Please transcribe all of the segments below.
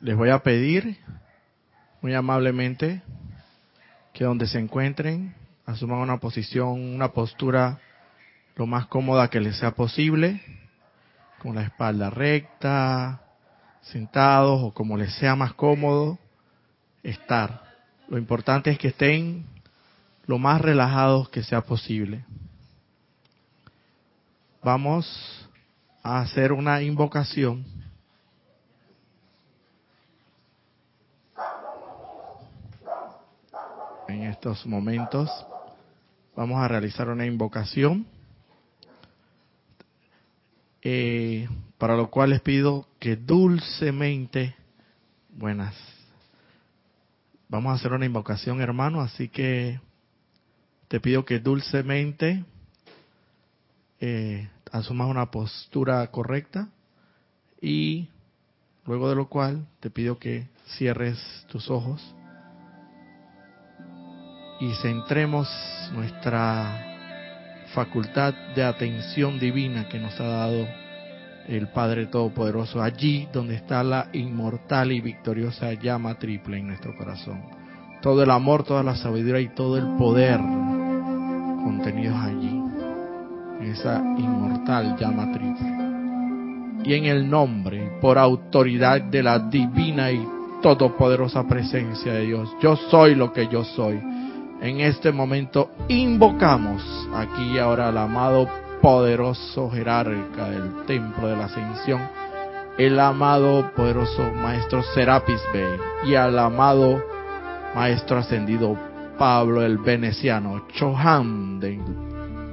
les voy a pedir muy amablemente que donde se encuentren asuman una posición, una postura lo más cómoda que les sea posible, con la espalda recta, sentados o como les sea más cómodo estar. Lo importante es que estén lo más relajados que sea posible. Vamos a hacer una invocación. En estos momentos vamos a realizar una invocación eh, para lo cual les pido que dulcemente, buenas, vamos a hacer una invocación hermano, así que te pido que dulcemente eh, asumas una postura correcta y luego de lo cual te pido que cierres tus ojos y centremos nuestra facultad de atención divina que nos ha dado el Padre Todopoderoso, allí donde está la inmortal y victoriosa llama triple en nuestro corazón. Todo el amor, toda la sabiduría y todo el poder contenidos allí, en esa inmortal llama triple. Y en el nombre, por autoridad de la divina y todopoderosa presencia de Dios, yo soy lo que yo soy en este momento invocamos aquí y ahora al amado poderoso jerarca del templo de la ascensión, el amado poderoso maestro Serapis Bey y al amado maestro ascendido Pablo el Veneciano, Chohan del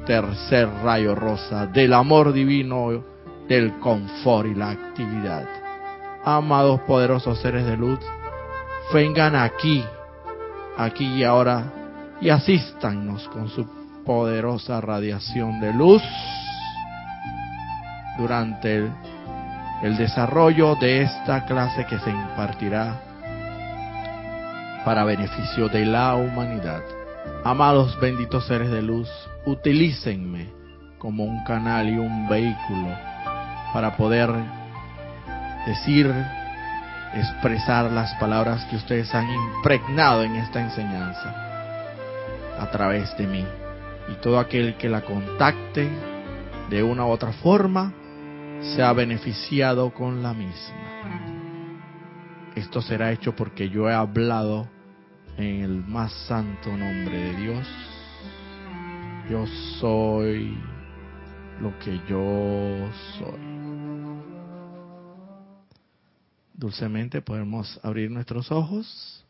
tercer rayo rosa, del amor divino, del confort y la actividad. Amados poderosos seres de luz, vengan aquí, aquí y ahora y asístanos con su poderosa radiación de luz durante el, desarrollo de esta clase que se impartirá para beneficio de la humanidad. Amados benditos seres de luz, utilícenme como un canal y un vehículo para poder decir, expresar las palabras que ustedes han impregnado en esta enseñanza a través de mí. Y todo aquel que la contacte de una u otra forma se ha beneficiado con la misma. Esto será hecho porque yo he hablado en el más santo nombre de Dios. Yo soy lo que yo soy. Dulcemente podemos abrir nuestros ojos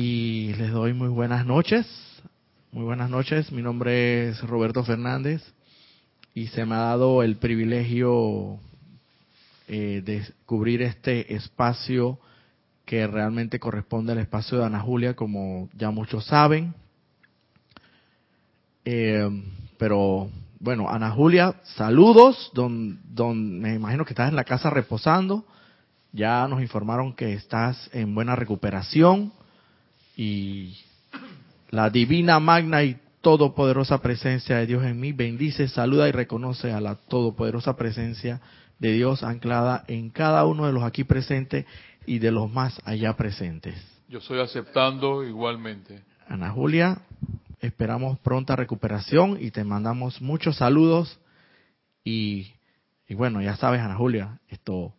y les doy muy buenas noches. Muy buenas noches, mi nombre es Roberto Fernández y se me ha dado el privilegio eh, de cubrir este espacio que realmente corresponde al espacio de Ana Julia, como ya muchos saben. Eh, pero bueno, Ana Julia, saludos, don, don, me imagino que estás en la casa reposando. Ya nos informaron que estás en buena recuperación y la divina, magna y todopoderosa presencia de Dios en mí bendice, saluda y reconoce a la todopoderosa presencia de Dios anclada en cada uno de los aquí presentes y de los más allá presentes. Yo estoy aceptando igualmente. Ana Julia, esperamos pronta recuperación y te mandamos muchos saludos y, y bueno, ya sabes Ana Julia, esto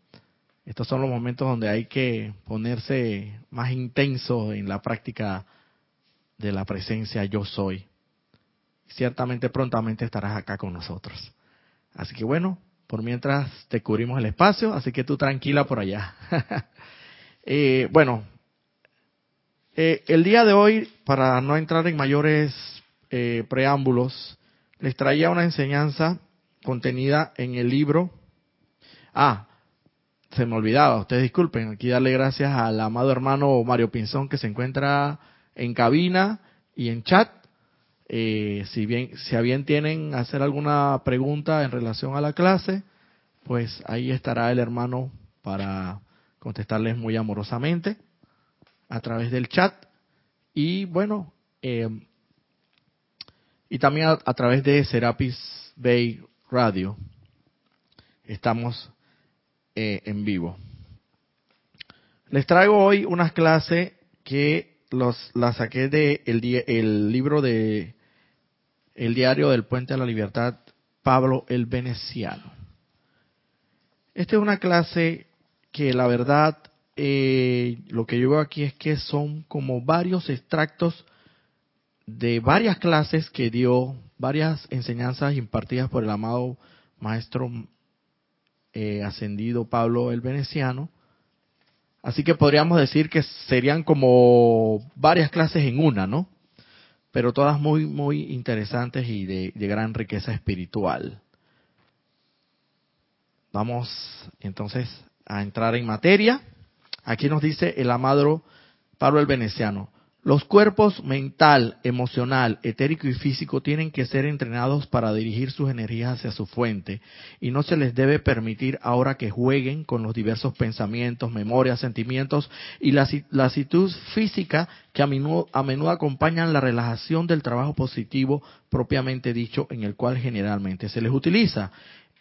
estos son los momentos donde hay que ponerse más intenso en la práctica de la presencia yo soy. Ciertamente prontamente estarás acá con nosotros. Así que bueno, por mientras te cubrimos el espacio, así que tú tranquila por allá. eh, bueno, eh, el día de hoy, para no entrar en mayores eh, preámbulos, les traía una enseñanza contenida en el libro. Ah, se me olvidaba, ustedes disculpen, aquí darle gracias al amado hermano Mario Pinzón que se encuentra en cabina y en chat. Eh, si bien, si a bien tienen hacer alguna pregunta en relación a la clase, pues ahí estará el hermano para contestarles muy amorosamente a través del chat. Y bueno, eh, y también a, a través de Serapis Bay Radio. Estamos eh, en vivo. Les traigo hoy unas clases que los, las saqué de el, el libro de El diario del Puente a la Libertad, Pablo el Veneciano. Esta es una clase que la verdad eh, lo que yo veo aquí es que son como varios extractos de varias clases que dio, varias enseñanzas impartidas por el amado maestro eh, ascendido Pablo el Veneciano. Así que podríamos decir que serían como varias clases en una, ¿no? Pero todas muy, muy interesantes y de, de gran riqueza espiritual. Vamos entonces a entrar en materia. Aquí nos dice el amado Pablo el Veneciano. Los cuerpos mental, emocional, etérico y físico tienen que ser entrenados para dirigir sus energías hacia su fuente y no se les debe permitir ahora que jueguen con los diversos pensamientos, memorias, sentimientos y la, actitud física que a menudo, a menudo acompañan la relajación del trabajo positivo propiamente dicho en el cual generalmente se les utiliza.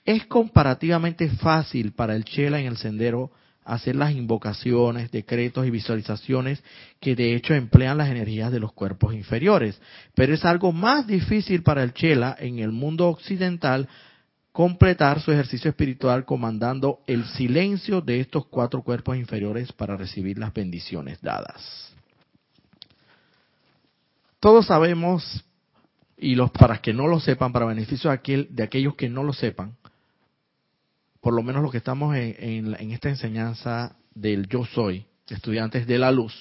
Es comparativamente fácil para el Chela en el sendero hacer las invocaciones, decretos y visualizaciones que de hecho emplean las energías de los cuerpos inferiores. Pero es algo más difícil para el Chela en el mundo occidental completar su ejercicio espiritual comandando el silencio de estos cuatro cuerpos inferiores para recibir las bendiciones dadas. Todos sabemos, y los para que no lo sepan, para beneficio de, aquel, de aquellos que no lo sepan, por lo menos lo que estamos en, en, esta enseñanza del yo soy, estudiantes de la luz,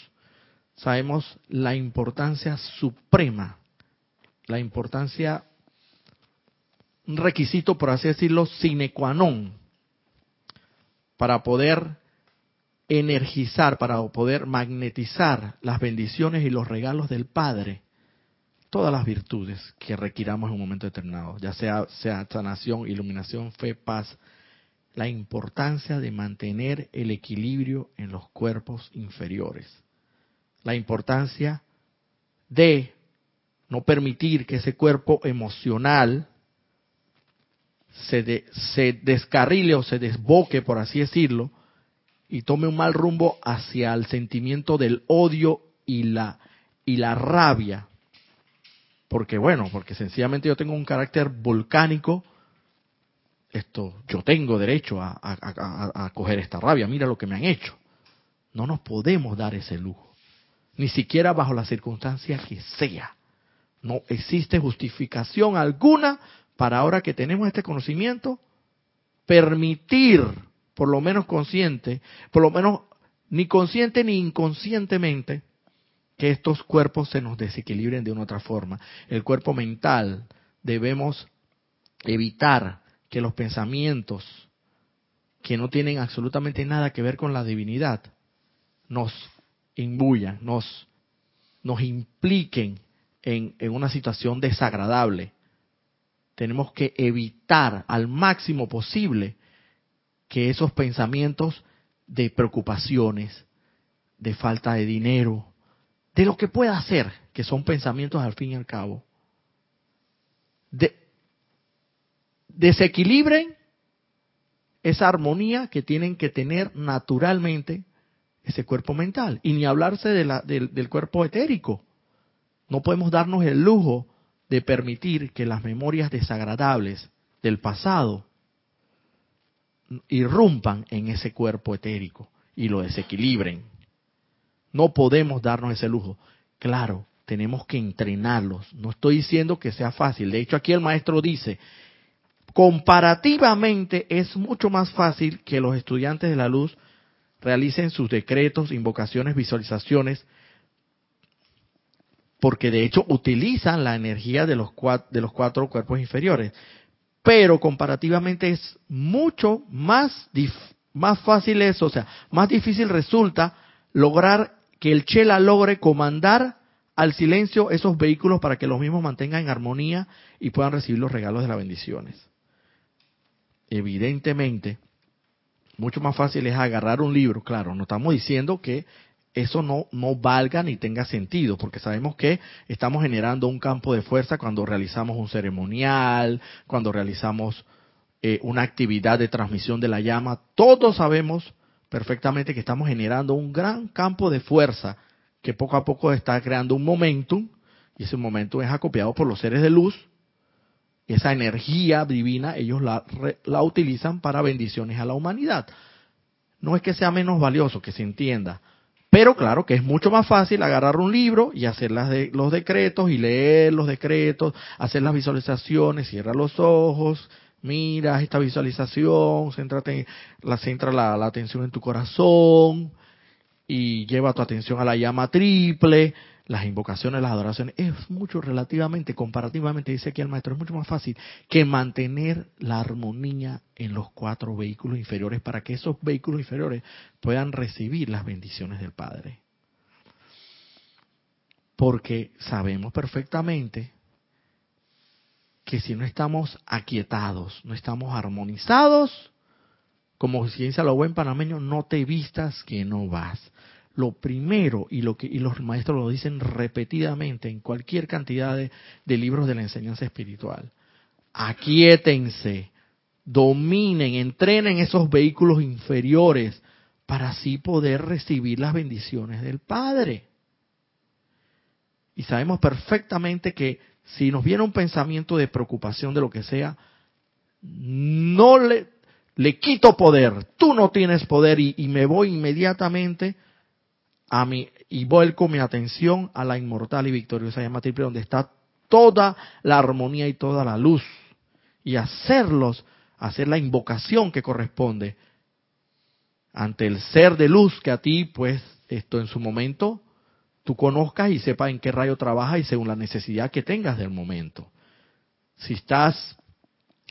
sabemos la importancia suprema, la importancia, un requisito, por así decirlo, sine qua non, para poder energizar, para poder magnetizar las bendiciones y los regalos del Padre, todas las virtudes que requiramos en un momento determinado, ya sea, sea sanación, iluminación, fe, paz, la importancia de mantener el equilibrio en los cuerpos inferiores. La importancia de no permitir que ese cuerpo emocional se, se descarrile o se desboque, por así decirlo, y tome un mal rumbo hacia el sentimiento del odio y la, y la rabia. Porque bueno, porque sencillamente yo tengo un carácter volcánico, esto, yo tengo derecho a, a, coger esta rabia, mira lo que me han hecho. No nos podemos dar ese lujo, ni siquiera bajo la circunstancia que sea. No existe justificación alguna para ahora que tenemos este conocimiento, permitir, por lo menos consciente, por lo menos ni consciente ni inconscientemente, que estos cuerpos se nos desequilibren de una otra forma. El cuerpo mental debemos evitar que los pensamientos que no tienen absolutamente nada que ver con la divinidad nos imbuyan, nos, nos impliquen en, en una situación desagradable. Tenemos que evitar al máximo posible que esos pensamientos de preocupaciones, de falta de dinero, de lo que pueda ser, que son pensamientos al fin y al cabo, de, desequilibren esa armonía que tienen que tener naturalmente ese cuerpo mental. Y ni hablarse de la, del, del cuerpo etérico. No podemos darnos el lujo de permitir que las memorias desagradables del pasado irrumpan en ese cuerpo etérico y lo desequilibren. No podemos darnos ese lujo. Claro, tenemos que entrenarlos. No estoy diciendo que sea fácil. De hecho, aquí el maestro dice, comparativamente es mucho más fácil que los estudiantes de la luz realicen sus decretos, invocaciones, visualizaciones, porque de hecho utilizan la energía de los cuatro, de los cuatro cuerpos inferiores. Pero comparativamente es mucho más, más fácil eso, o sea, más difícil resulta lograr que el Chela logre comandar al silencio esos vehículos para que los mismos mantengan en armonía y puedan recibir los regalos de las bendiciones evidentemente, mucho más fácil es agarrar un libro. Claro, no estamos diciendo que eso no, no valga ni tenga sentido, porque sabemos que estamos generando un campo de fuerza cuando realizamos un ceremonial, cuando realizamos eh, una actividad de transmisión de la llama. Todos sabemos perfectamente que estamos generando un gran campo de fuerza que poco a poco está creando un momentum y ese momentum es acopiado por los seres de luz. Esa energía divina ellos la, la utilizan para bendiciones a la humanidad. No es que sea menos valioso, que se entienda, pero claro que es mucho más fácil agarrar un libro y hacer las los decretos y leer los decretos, hacer las visualizaciones, cierra los ojos, mira esta visualización, la, centra la, la atención en tu corazón y lleva tu atención a la llama triple, las invocaciones, las adoraciones, es mucho relativamente, comparativamente, dice aquí el maestro, es mucho más fácil que mantener la armonía en los cuatro vehículos inferiores para que esos vehículos inferiores puedan recibir las bendiciones del Padre. Porque sabemos perfectamente que si no estamos aquietados, no estamos armonizados, como si dice lo buen panameño, no te vistas que no vas lo primero y lo que y los maestros lo dicen repetidamente en cualquier cantidad de, libros de la enseñanza espiritual. Aquietense, dominen, entrenen esos vehículos inferiores para así poder recibir las bendiciones del Padre. Y sabemos perfectamente que si nos viene un pensamiento de preocupación de lo que sea, no le, le quito poder, tú no tienes poder y, y me voy inmediatamente a mi, y vuelco mi atención a la inmortal y victoriosa llama triple donde está toda la armonía y toda la luz. Y hacerlos, hacer la invocación que corresponde ante el ser de luz que a ti, pues, esto en su momento, tú conozcas y sepas en qué rayo trabaja y según la necesidad que tengas del momento. Si estás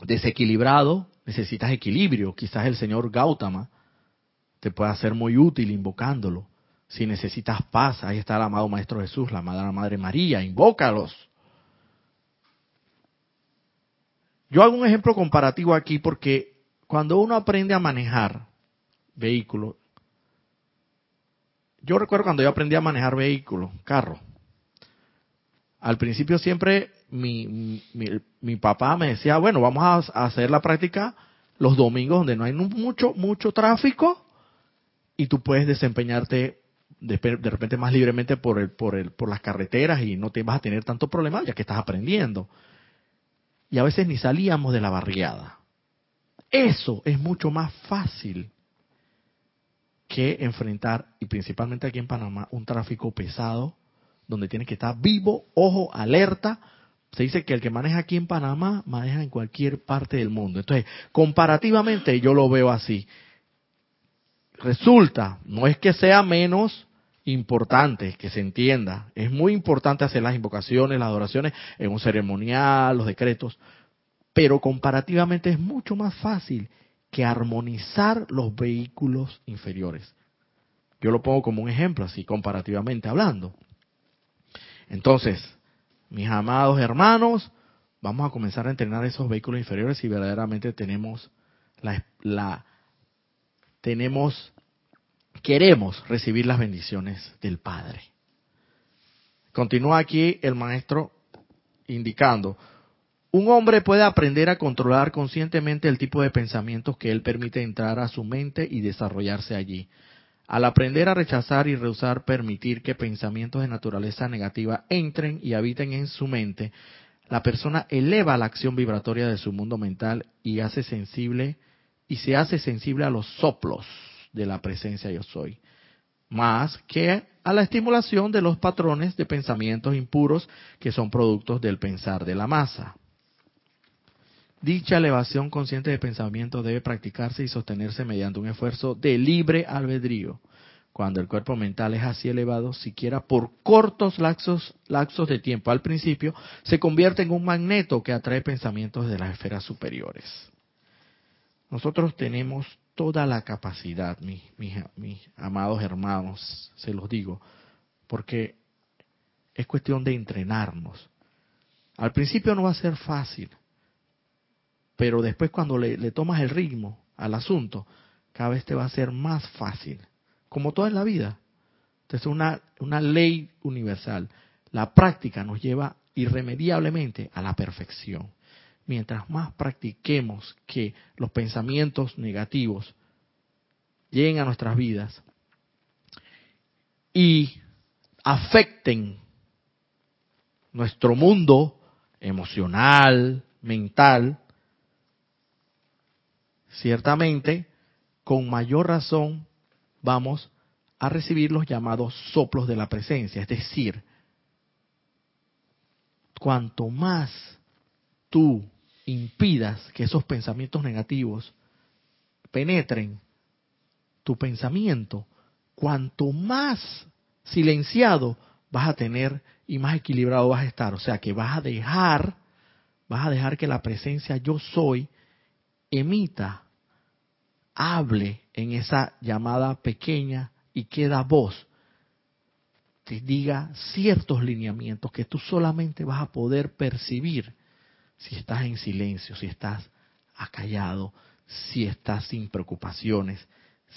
desequilibrado, necesitas equilibrio. Quizás el señor Gautama te pueda ser muy útil invocándolo si necesitas paz, ahí está el amado Maestro Jesús, la Madre, Madre María, invócalos. Yo hago un ejemplo comparativo aquí porque cuando uno aprende a manejar vehículos, yo recuerdo cuando yo aprendí a manejar vehículos, carro, al principio siempre mi, mi, papá me decía, bueno, vamos a hacer la práctica los domingos donde no hay mucho, mucho tráfico y tú puedes desempeñarte de, repente más libremente por, el, por, el, por las carreteras y no te vas a tener tanto problema ya que estás aprendiendo. Y a veces ni salíamos de la barriada. Eso es mucho más fácil que enfrentar, y principalmente aquí en Panamá, un tráfico pesado, donde tienes que estar vivo, ojo, alerta. Se dice que el que maneja aquí en Panamá maneja en cualquier parte del mundo. Entonces, comparativamente yo lo veo así. Resulta, no es que sea menos importante que se entienda. Es muy importante hacer las invocaciones, las adoraciones en un ceremonial, los decretos, pero comparativamente es mucho más fácil que armonizar los vehículos inferiores. Yo lo pongo como un ejemplo, así comparativamente hablando. Entonces, mis amados hermanos, vamos a comenzar a entrenar esos vehículos inferiores si verdaderamente tenemos la, la tenemos queremos recibir las bendiciones del Padre. Continúa aquí el maestro indicando, un hombre puede aprender a controlar conscientemente el tipo de pensamientos que él permite entrar a su mente y desarrollarse allí. Al aprender a rechazar y rehusar permitir que pensamientos de naturaleza negativa entren y habiten en su mente, la persona eleva la acción vibratoria de su mundo mental y hace sensible y se hace sensible a los soplos de la presencia yo soy, más que a la estimulación de los patrones de pensamientos impuros que son productos del pensar de la masa. Dicha elevación consciente de pensamiento debe practicarse y sostenerse mediante un esfuerzo de libre albedrío. Cuando el cuerpo mental es así elevado, siquiera por cortos lapsos, lapsos de tiempo al principio, se convierte en un magneto que atrae pensamientos de las esferas superiores. Nosotros tenemos toda la capacidad, mis, mis, amados hermanos, se los digo, porque es cuestión de entrenarnos. Al principio no va a ser fácil, pero después cuando le, tomas el ritmo al asunto, cada vez te va a ser más fácil, como todo en la vida. Entonces es una, una ley universal. La práctica nos lleva irremediablemente a la perfección mientras más practiquemos que los pensamientos negativos lleguen a nuestras vidas y afecten nuestro mundo emocional, mental, ciertamente, con mayor razón vamos a recibir los llamados soplos de la presencia. Es decir, cuanto más tú impidas que esos pensamientos negativos penetren tu pensamiento, cuanto más silenciado vas a tener y más equilibrado vas a estar. O sea que vas a dejar, vas a dejar que la presencia yo soy emita, hable en esa llamada pequeña y queda voz, te diga ciertos lineamientos que tú solamente vas a poder percibir si estás en silencio, si estás acallado, si estás sin preocupaciones,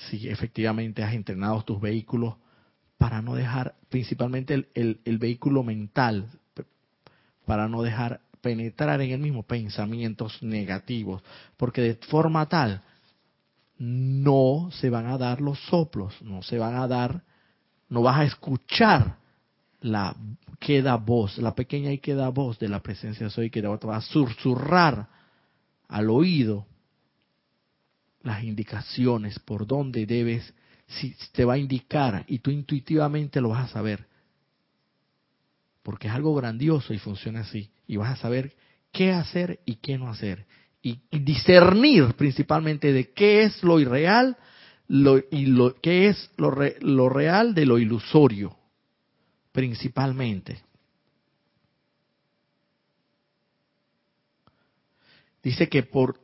si efectivamente has entrenado tus vehículos para no dejar, principalmente el, vehículo mental, para no dejar penetrar en el mismo pensamientos negativos, porque de forma tal no se van a dar los soplos, no se van a dar, no vas a escuchar la queda voz, la pequeña y queda voz de la presencia de soy que va a susurrar al oído las indicaciones por dónde debes si te va a indicar y tú intuitivamente lo vas a saber. Porque es algo grandioso y funciona así. Y vas a saber qué hacer y qué no hacer. Y, discernir principalmente de qué es lo irreal lo, y lo, qué es lo, lo real de lo ilusorio. Principalmente. Dice que por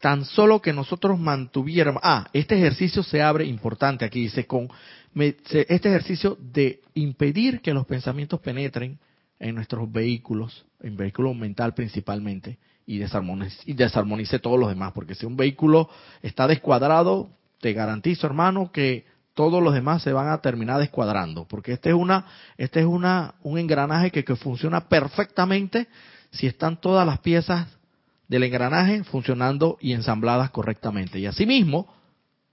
tan solo que nosotros mantuviéramos, ah, este ejercicio se abre importante aquí, dice, con este ejercicio de impedir que los pensamientos penetren en nuestros vehículos, en vehículos mental principalmente, y desarmonice, y desarmonice todos los demás, porque si un vehículo está descuadrado, te garantizo, hermano, que todos los demás se van a terminar descuadrando, porque este es una, este es una, un engranaje que, funciona perfectamente si están todas las piezas del engranaje funcionando y ensambladas correctamente. Y asimismo,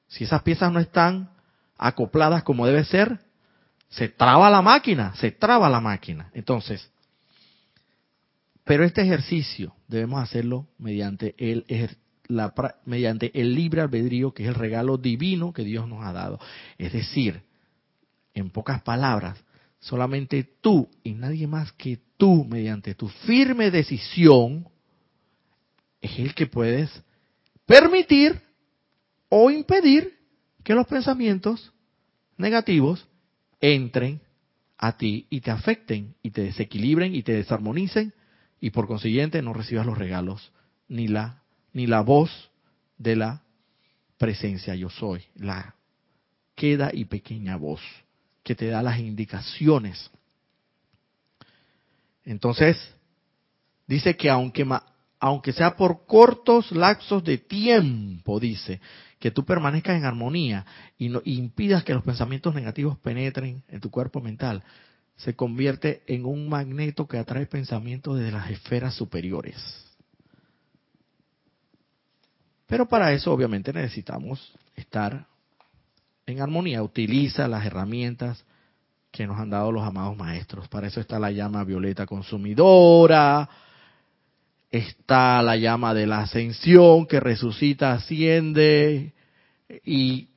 si esas piezas no están acopladas como debe ser, se traba la máquina, se traba la máquina. Entonces, pero este ejercicio debemos hacerlo mediante el, mediante el libre albedrío, que es el regalo divino que Dios nos ha dado. Es decir, en pocas palabras, solamente tú y nadie más que tú, mediante tu firme decisión, es el que puedes permitir o impedir que los pensamientos negativos entren a ti y te afecten y te desequilibren y te desarmonicen y por consiguiente no recibas los regalos ni la ni la voz de la presencia yo soy, la queda y pequeña voz que te da las indicaciones. Entonces, dice que aunque aunque sea por cortos lapsos de tiempo, dice, que tú permanezcas en armonía y, no, impidas que los pensamientos negativos penetren en tu cuerpo mental, se convierte en un magneto que atrae pensamientos desde las esferas superiores. Pero para eso obviamente necesitamos estar en armonía. Utiliza las herramientas que nos han dado los amados maestros. Para eso está la llama violeta consumidora, está la llama de la ascensión que resucita, asciende y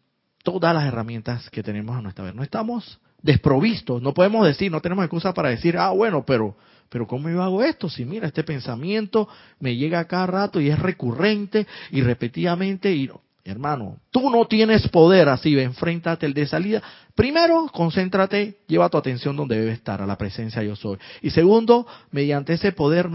todas las herramientas que tenemos a nuestra vez. No estamos desprovistos, no podemos decir, no tenemos excusa para decir, ah, bueno, pero, pero ¿cómo yo hago esto? Si mira, este pensamiento me llega cada rato y es recurrente y repetidamente y hermano, tú no tienes poder así, enfréntate el de salida. Primero, concéntrate, lleva tu atención donde debe estar, a la presencia yo soy. Y segundo, mediante ese poder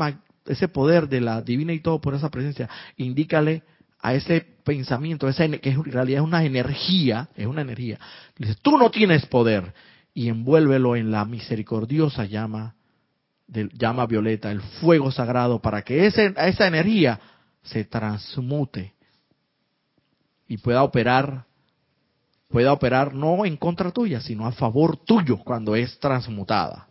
ese poder de la divina y todo por esa presencia, indícale a ese pensamiento, esa, que en realidad es una energía, es una energía. dice, tú no tienes poder y envuélvelo en la misericordiosa llama, del, llama violeta, el fuego sagrado, para que esa energía se transmute y pueda operar, pueda operar no en contra tuya, sino a favor tuyo cuando es transmutada.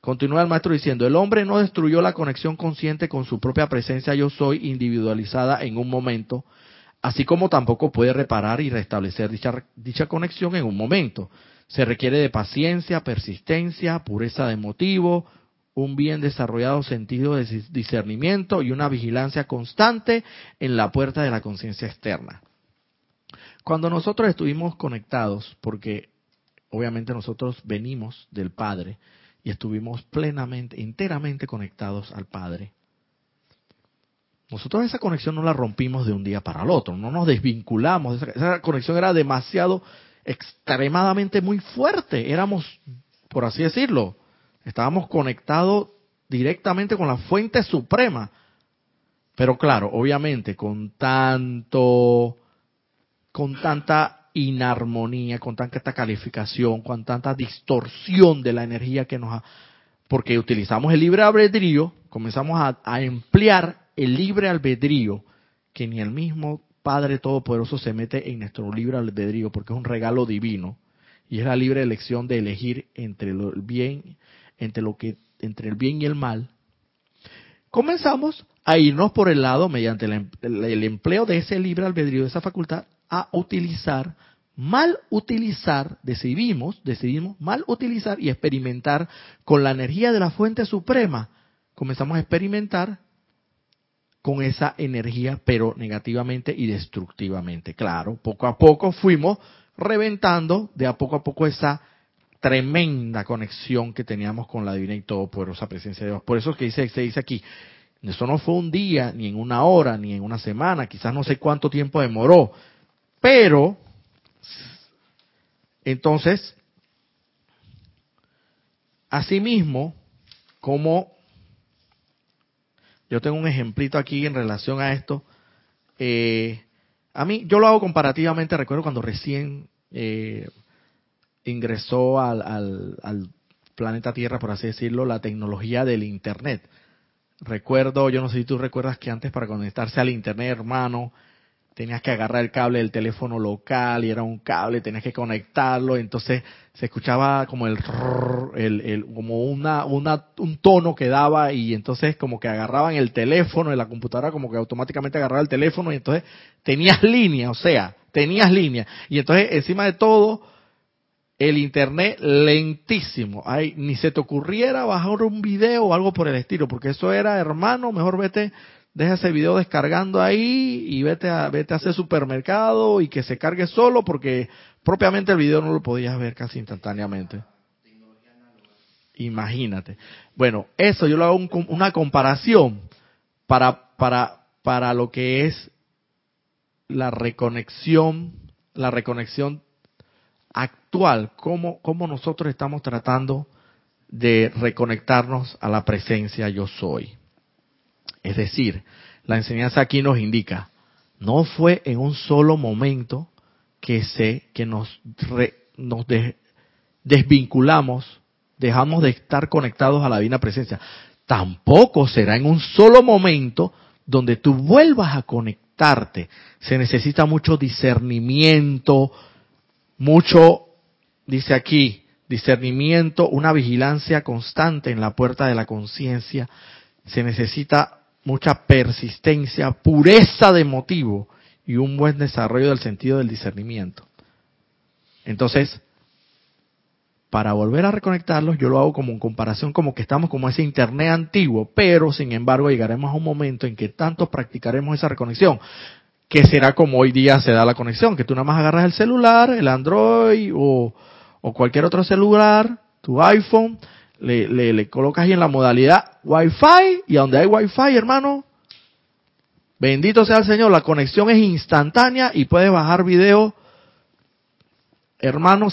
Continúa el maestro diciendo, el hombre no destruyó la conexión consciente con su propia presencia yo soy individualizada en un momento, así como tampoco puede reparar y restablecer dicha, dicha conexión en un momento. Se requiere de paciencia, persistencia, pureza de motivo, un bien desarrollado sentido de discernimiento y una vigilancia constante en la puerta de la conciencia externa. Cuando nosotros estuvimos conectados, porque obviamente nosotros venimos del Padre y estuvimos plenamente, enteramente conectados al Padre, nosotros esa conexión no la rompimos de un día para el otro, no nos desvinculamos, esa, conexión era demasiado, extremadamente muy fuerte, éramos, por así decirlo, estábamos conectados directamente con la fuente suprema. Pero claro, obviamente con tanto, con tanta inarmonía, con tanta calificación, con tanta distorsión de la energía que nos ha, porque utilizamos el libre albedrío, comenzamos a, emplear el libre albedrío, que ni el mismo Padre Todopoderoso se mete en nuestro libre albedrío, porque es un regalo divino, y es la libre elección de elegir entre el bien, entre lo que, entre el bien y el mal. Comenzamos a irnos por el lado, mediante el, em, el empleo de ese libre albedrío, de esa facultad, a utilizar, mal utilizar, decidimos, decidimos mal utilizar y experimentar con la energía de la fuente suprema. Comenzamos a experimentar con esa energía, pero negativamente y destructivamente. Claro, poco a poco fuimos reventando de a poco a poco esa tremenda conexión que teníamos con la divina y todopoderosa presencia de Dios. Por eso es que dice, se dice aquí, eso no fue un día, ni en una hora, ni en una semana, quizás no sé cuánto tiempo demoró, pero entonces, asimismo, como yo tengo un ejemplito aquí en relación a esto. Eh, a mí, yo lo hago comparativamente, recuerdo cuando recién eh, ingresó al, planeta Tierra, por así decirlo, la tecnología del Internet. Recuerdo, yo no sé si tú recuerdas que antes para conectarse al Internet, hermano, tenías que agarrar el cable del teléfono local y era un cable, tenías que conectarlo, entonces se escuchaba como el, el, como una, una, un tono que daba y entonces como que agarraban el teléfono y la computadora como que automáticamente agarraba el teléfono y entonces tenías línea, o sea, tenías línea. Y entonces encima de todo, el internet lentísimo. Ay, ni se te ocurriera bajar un video o algo por el estilo, porque eso era, hermano, mejor vete deja ese video descargando ahí y vete a, vete a hacer supermercado y que se cargue solo porque propiamente el video no lo podías ver casi instantáneamente. Imagínate. Bueno, eso yo lo hago una comparación para, para, para lo que es la reconexión, la reconexión actual, cómo, cómo nosotros estamos tratando de reconectarnos a la presencia yo soy. Es decir, la enseñanza aquí nos indica, no fue en un solo momento que se que nos nos desvinculamos, dejamos de estar conectados a la divina presencia. Tampoco será en un solo momento donde tú vuelvas a conectarte. Se necesita mucho discernimiento, mucho, dice aquí, discernimiento, una vigilancia constante en la puerta de la conciencia. Se necesita mucha persistencia, pureza de motivo y un buen desarrollo del sentido del discernimiento. Entonces, para volver a reconectarlos, yo lo hago como en comparación como que estamos como ese internet antiguo, pero sin embargo llegaremos a un momento en que tanto practicaremos esa reconexión, que será como hoy día se da la conexión, que tú nada más agarras el celular, el Android o, o cualquier otro celular, tu iPhone, le, le, colocas ahí en la modalidad Wi-Fi y donde hay Wi-Fi, hermano, bendito sea el Señor, la conexión es instantánea y puedes bajar video, hermano,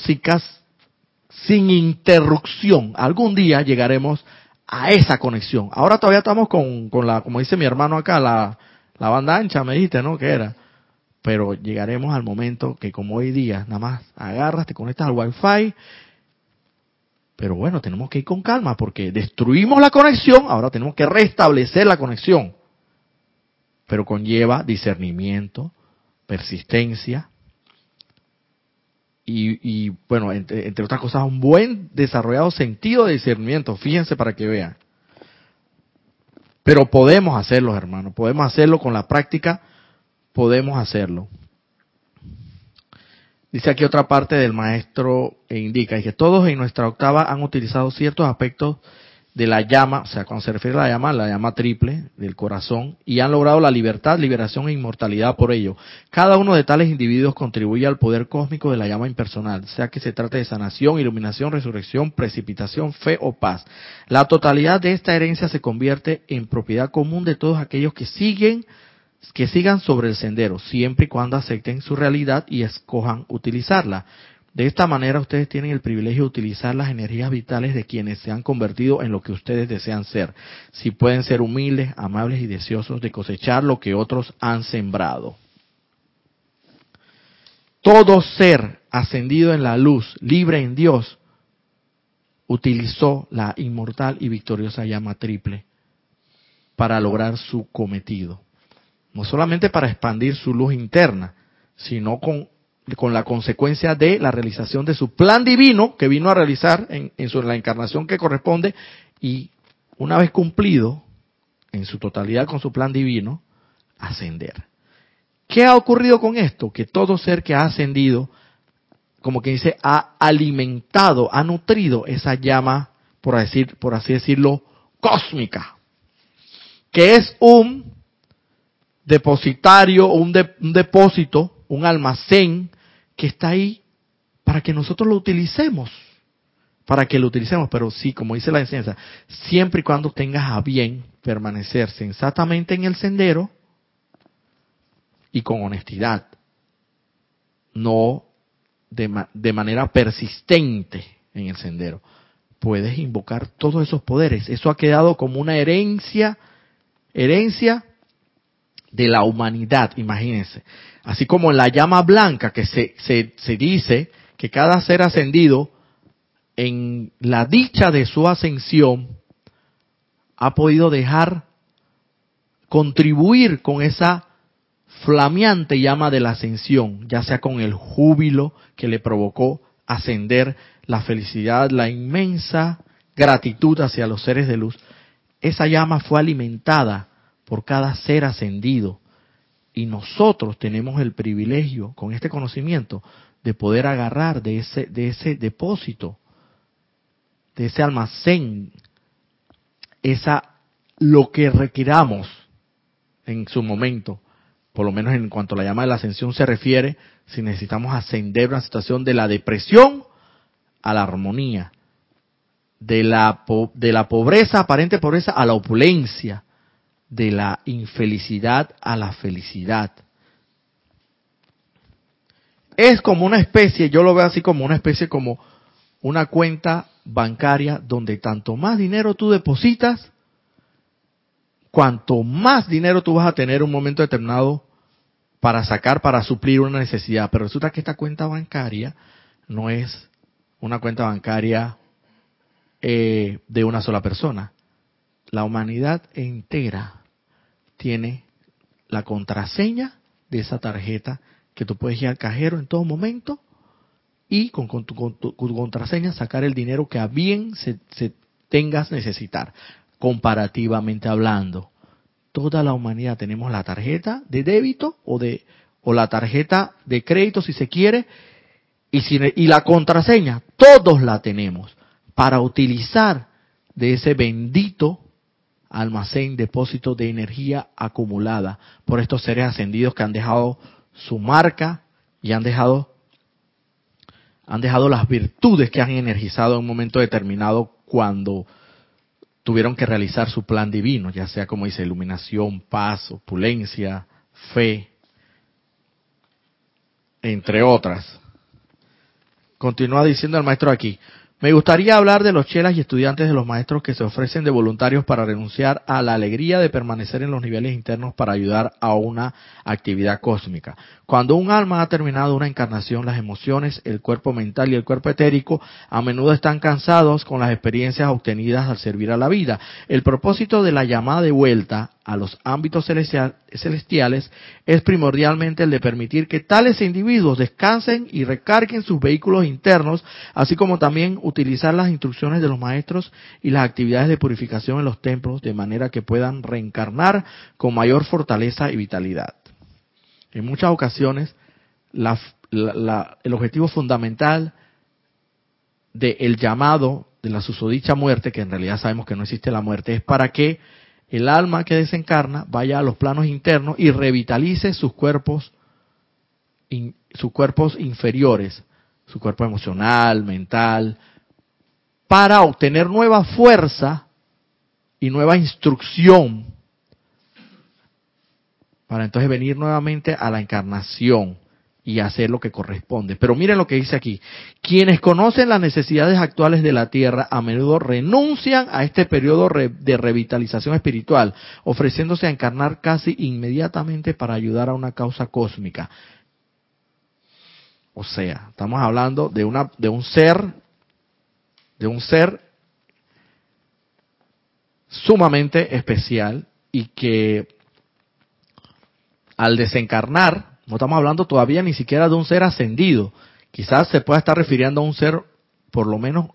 sin interrupción. Algún día llegaremos a esa conexión. Ahora todavía estamos con, con la, como dice mi hermano acá, la, la banda ancha, me dijiste, ¿no? Que era. Pero llegaremos al momento que como hoy día, nada más agarras, te conectas al Wi-Fi pero bueno, tenemos que ir con calma porque destruimos la conexión, ahora tenemos que restablecer la conexión. Pero conlleva discernimiento, persistencia y, bueno, entre, entre, otras cosas, un buen desarrollado sentido de discernimiento. Fíjense para que vean. Pero podemos hacerlo, hermanos, podemos hacerlo con la práctica. Podemos hacerlo. Dice aquí otra parte del maestro e indica. Que todos en nuestra octava han utilizado ciertos aspectos de la llama, o sea, cuando se refiere a la llama, la llama triple del corazón, y han logrado la libertad, liberación e inmortalidad por ello. Cada uno de tales individuos contribuye al poder cósmico de la llama impersonal, sea que se trate de sanación, iluminación, resurrección, precipitación, fe o paz. La totalidad de esta herencia se convierte en propiedad común de todos aquellos que siguen que sigan sobre el sendero, siempre y cuando acepten su realidad y escojan utilizarla. De esta manera ustedes tienen el privilegio de utilizar las energías vitales de quienes se han convertido en lo que ustedes desean ser. Si pueden ser humildes, amables y deseosos de cosechar lo que otros han sembrado. Todo ser ascendido en la luz, libre en Dios, utilizó la inmortal y victoriosa llama triple para lograr su cometido. No solamente para expandir su luz interna, sino con con la consecuencia de la realización de su plan divino que vino a realizar en, su, la encarnación que corresponde y una vez cumplido en su totalidad con su plan divino, ascender. ¿Qué ha ocurrido con esto? Que todo ser que ha ascendido, como que dice, ha alimentado, ha nutrido esa llama, por, decir, por así decirlo, cósmica, que es un depositario, un, un depósito, un almacén que está ahí para que nosotros lo utilicemos. Para que lo utilicemos, pero sí, como dice la enseñanza, siempre y cuando tengas a bien permanecer sensatamente en el sendero y con honestidad, no de, de manera persistente en el sendero. Puedes invocar todos esos poderes. Eso ha quedado como una herencia, herencia de la humanidad, imagínense. Así como en la llama blanca que se, se, se dice que cada ser ascendido en la dicha de su ascensión ha podido dejar contribuir con esa flameante llama de la ascensión, ya sea con el júbilo que le provocó ascender, la felicidad, la inmensa gratitud hacia los seres de luz. Esa llama fue alimentada por cada ser ascendido. Y nosotros tenemos el privilegio, con este conocimiento, de poder agarrar de ese, de ese depósito, de ese almacén, esa, lo que requiramos en su momento, por lo menos en cuanto a la llama de la ascensión se refiere, si necesitamos ascender una situación de la depresión a la armonía, de la, de la pobreza, aparente pobreza, a la opulencia, de la infelicidad a la felicidad. Es como una especie, yo lo veo así como una especie como una cuenta bancaria donde tanto más dinero tú depositas, cuanto más dinero tú vas a tener en un momento determinado para sacar, para suplir una necesidad. Pero resulta que esta cuenta bancaria no es una cuenta bancaria eh, de una sola persona. La humanidad entera tiene la contraseña de esa tarjeta que tú puedes ir al cajero en todo momento y con, tu, contraseña sacar el dinero que a bien se, tengas necesitar, comparativamente hablando. Toda la humanidad tenemos la tarjeta de débito o de o la tarjeta de crédito si se quiere y, si, y la contraseña, todos la tenemos para utilizar de ese bendito almacén, depósito de energía acumulada por estos seres ascendidos que han dejado su marca y han dejado han dejado las virtudes que han energizado en un momento determinado cuando tuvieron que realizar su plan divino, ya sea como dice iluminación, paz, opulencia, fe, entre otras. Continúa diciendo el maestro aquí, me gustaría hablar de los chelas y estudiantes de los maestros que se ofrecen de voluntarios para renunciar a la alegría de permanecer en los niveles internos para ayudar a una actividad cósmica. Cuando un alma ha terminado una encarnación, las emociones, el cuerpo mental y el cuerpo etérico a menudo están cansados con las experiencias obtenidas al servir a la vida. El propósito de la llamada de vuelta a los ámbitos celestiales es primordialmente el de permitir que tales individuos descansen y recarguen sus vehículos internos, así como también utilizar las instrucciones de los maestros y las actividades de purificación en los templos de manera que puedan reencarnar con mayor fortaleza y vitalidad. En muchas ocasiones, el objetivo fundamental del llamado de la susodicha muerte, que en realidad sabemos que no existe la muerte, es para que el alma que desencarna vaya a los planos internos y revitalice sus cuerpos, sus cuerpos inferiores, su cuerpo emocional, mental, para obtener nueva fuerza y nueva instrucción, para entonces venir nuevamente a la encarnación y hacer lo que corresponde. Pero miren lo que dice aquí. Quienes conocen las necesidades actuales de la Tierra a menudo renuncian a este periodo de revitalización espiritual, ofreciéndose a encarnar casi inmediatamente para ayudar a una causa cósmica. O sea, estamos hablando de una de un ser de un ser sumamente especial y que al desencarnar no estamos hablando todavía ni siquiera de un ser ascendido. Quizás se pueda estar refiriendo a un ser, por lo menos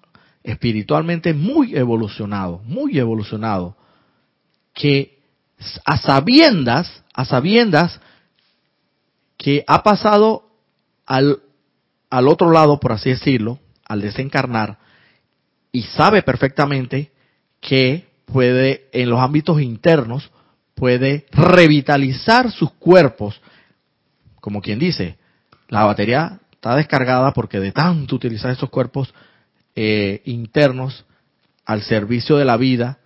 espiritualmente, muy evolucionado, muy evolucionado, que a sabiendas, a sabiendas que ha pasado al, al otro lado, por así decirlo, al desencarnar, y sabe perfectamente que puede, en los ámbitos internos, puede revitalizar sus cuerpos como quien dice, la batería está descargada porque de tanto utilizar esos cuerpos eh, internos al servicio de la vida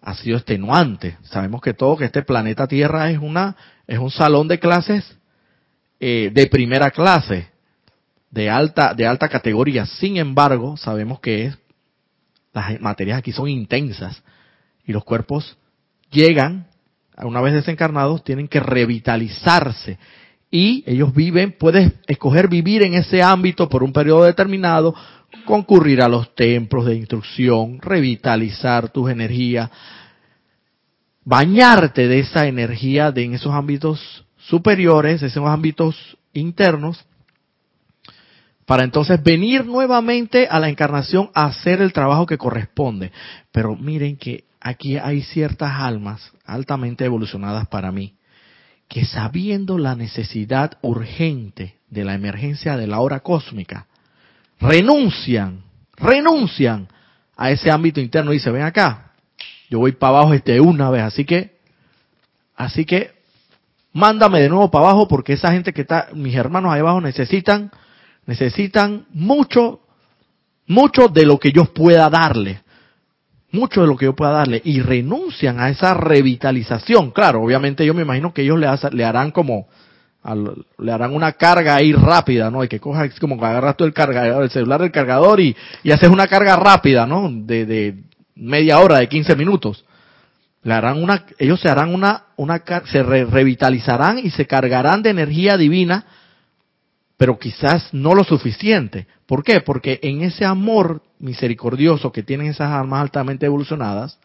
ha sido extenuante. Sabemos que todo que este planeta Tierra es una es un salón de clases eh, de primera clase, de alta de alta categoría. Sin embargo, sabemos que es, las materias aquí son intensas y los cuerpos llegan una vez desencarnados tienen que revitalizarse y ellos viven, puedes escoger vivir en ese ámbito por un periodo determinado, concurrir a los templos de instrucción, revitalizar tus energías, bañarte de esa energía de en esos ámbitos superiores, esos ámbitos internos, para entonces venir nuevamente a la encarnación a hacer el trabajo que corresponde. Pero miren que aquí hay ciertas almas altamente evolucionadas para mí, que sabiendo la necesidad urgente de la emergencia de la hora cósmica, renuncian, renuncian a ese ámbito interno y dice, ven acá, yo voy para abajo este una vez, así que, así que, mándame de nuevo para abajo porque esa gente que está, mis hermanos ahí abajo necesitan, necesitan mucho, mucho de lo que yo pueda darle mucho de lo que yo pueda darle y renuncian a esa revitalización. Claro, obviamente yo me imagino que ellos le, le harán como, le harán una carga ahí rápida, ¿no? Y que cojas como que agarras tú el cargador, el celular del cargador y, y haces una carga rápida, ¿no? De, de media hora, de 15 minutos. Le harán una, ellos se harán una, una, se revitalizarán y se cargarán de energía divina, pero quizás no lo suficiente. ¿Por qué? Porque en ese amor misericordioso que tienen esas almas altamente evolucionadas,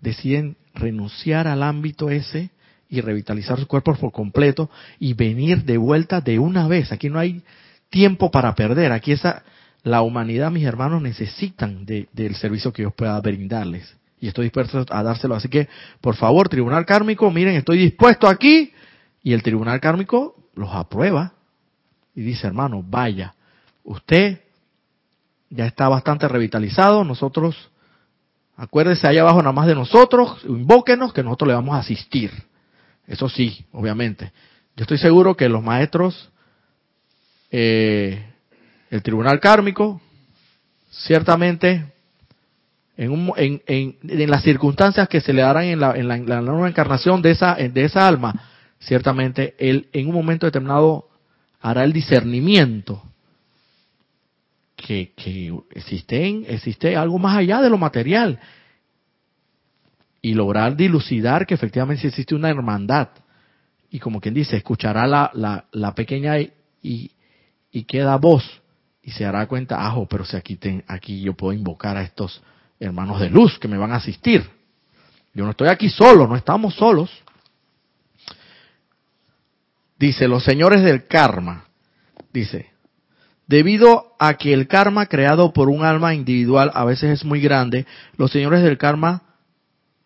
deciden renunciar al ámbito ese y revitalizar sus cuerpos por completo y venir de vuelta de una vez. Aquí no hay tiempo para perder. Aquí esa, la humanidad, mis hermanos, necesitan del servicio que yo pueda brindarles. Y estoy dispuesto a dárselo. Así que, por favor, Tribunal Kármico, miren, estoy dispuesto aquí. Y el Tribunal Kármico los aprueba. Y dice, hermano, vaya, usted ya está bastante revitalizado. Nosotros, acuérdese allá abajo nada más de nosotros, invóquenos que nosotros le vamos a asistir. Eso sí, obviamente. Yo estoy seguro que los maestros, eh, el tribunal kármico, ciertamente, en, un, en, en, en, las circunstancias que se le darán en la, en la, nueva encarnación de esa, de esa alma, ciertamente él en un momento determinado hará el discernimiento que, que existen, existe algo más allá de lo material y lograr dilucidar que efectivamente existe una hermandad. Y como quien dice, escuchará la, la, la pequeña y, y, queda voz y se dará cuenta, ajo, pero si aquí, aquí yo puedo invocar a estos hermanos de luz que me van a asistir. Yo no estoy aquí solo, no estamos solos. Dice, los señores del karma, dice, Debido a que el karma creado por un alma individual a veces es muy grande, los señores del karma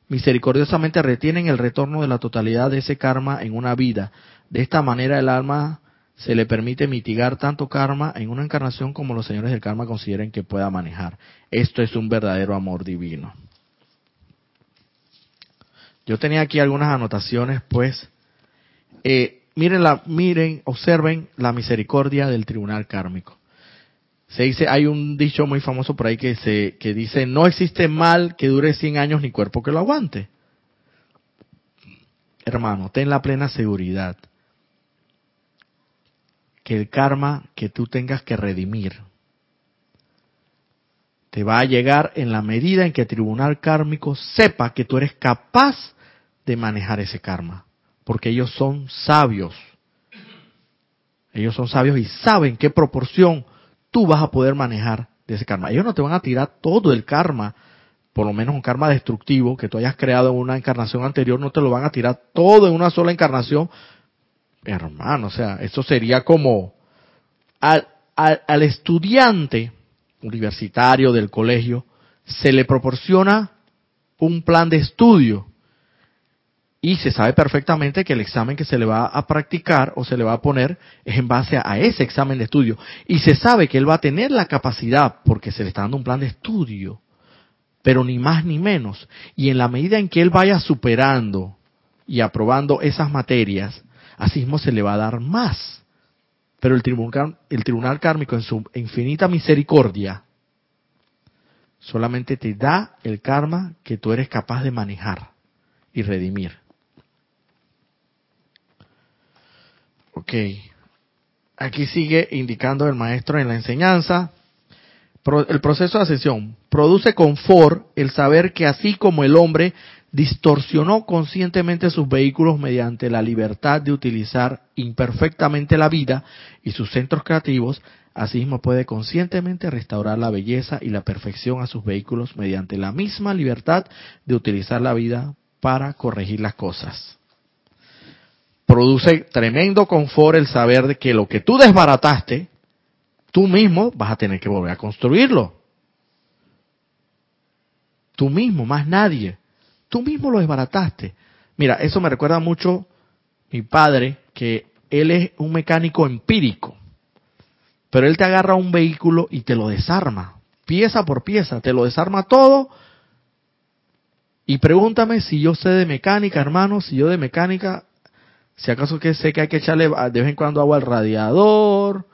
misericordiosamente retienen el retorno de la totalidad de ese karma en una vida. De esta manera el alma se le permite mitigar tanto karma en una encarnación como los señores del karma consideren que pueda manejar. Esto es un verdadero amor divino. Yo tenía aquí algunas anotaciones, pues. Eh, miren, la, miren, observen la misericordia del tribunal kármico. Se dice, hay un dicho muy famoso por ahí que, se, que dice, no existe mal que dure 100 años ni cuerpo que lo aguante. Hermano, ten la plena seguridad que el karma que tú tengas que redimir te va a llegar en la medida en que el tribunal kármico sepa que tú eres capaz de manejar ese karma, porque ellos son sabios. Ellos son sabios y saben qué proporción tú vas a poder manejar de ese karma. Ellos no te van a tirar todo el karma, por lo menos un karma destructivo que tú hayas creado en una encarnación anterior, no te lo van a tirar todo en una sola encarnación. Hermano, o sea, eso sería como al, al, estudiante universitario del colegio, se le proporciona un plan de estudio y se sabe perfectamente que el examen que se le va a practicar o se le va a poner es en base a ese examen de estudio. Y se sabe que él va a tener la capacidad porque se le está dando un plan de estudio, pero ni más ni menos. Y en la medida en que él vaya superando y aprobando esas materias, así mismo se le va a dar más. Pero el tribunal, el tribunal kármico en su infinita misericordia solamente te da el karma que tú eres capaz de manejar y redimir. Ok. Aquí sigue indicando el maestro en la enseñanza. El proceso de ascensión produce confort el saber que así como el hombre distorsionó conscientemente sus vehículos mediante la libertad de utilizar imperfectamente la vida y sus centros creativos, asimismo puede conscientemente restaurar la belleza y la perfección a sus vehículos mediante la misma libertad de utilizar la vida para corregir las cosas produce tremendo confort el saber de que lo que tú desbarataste, tú mismo vas a tener que volver a construirlo. Tú mismo, más nadie. Tú mismo lo desbarataste. Mira, eso me recuerda mucho mi padre, que él es un mecánico empírico. Pero él te agarra un vehículo y te lo desarma, pieza por pieza, te lo desarma todo. Y pregúntame si yo sé de mecánica, hermano, si yo de mecánica si acaso que sé que hay que echarle de vez en cuando agua al radiador,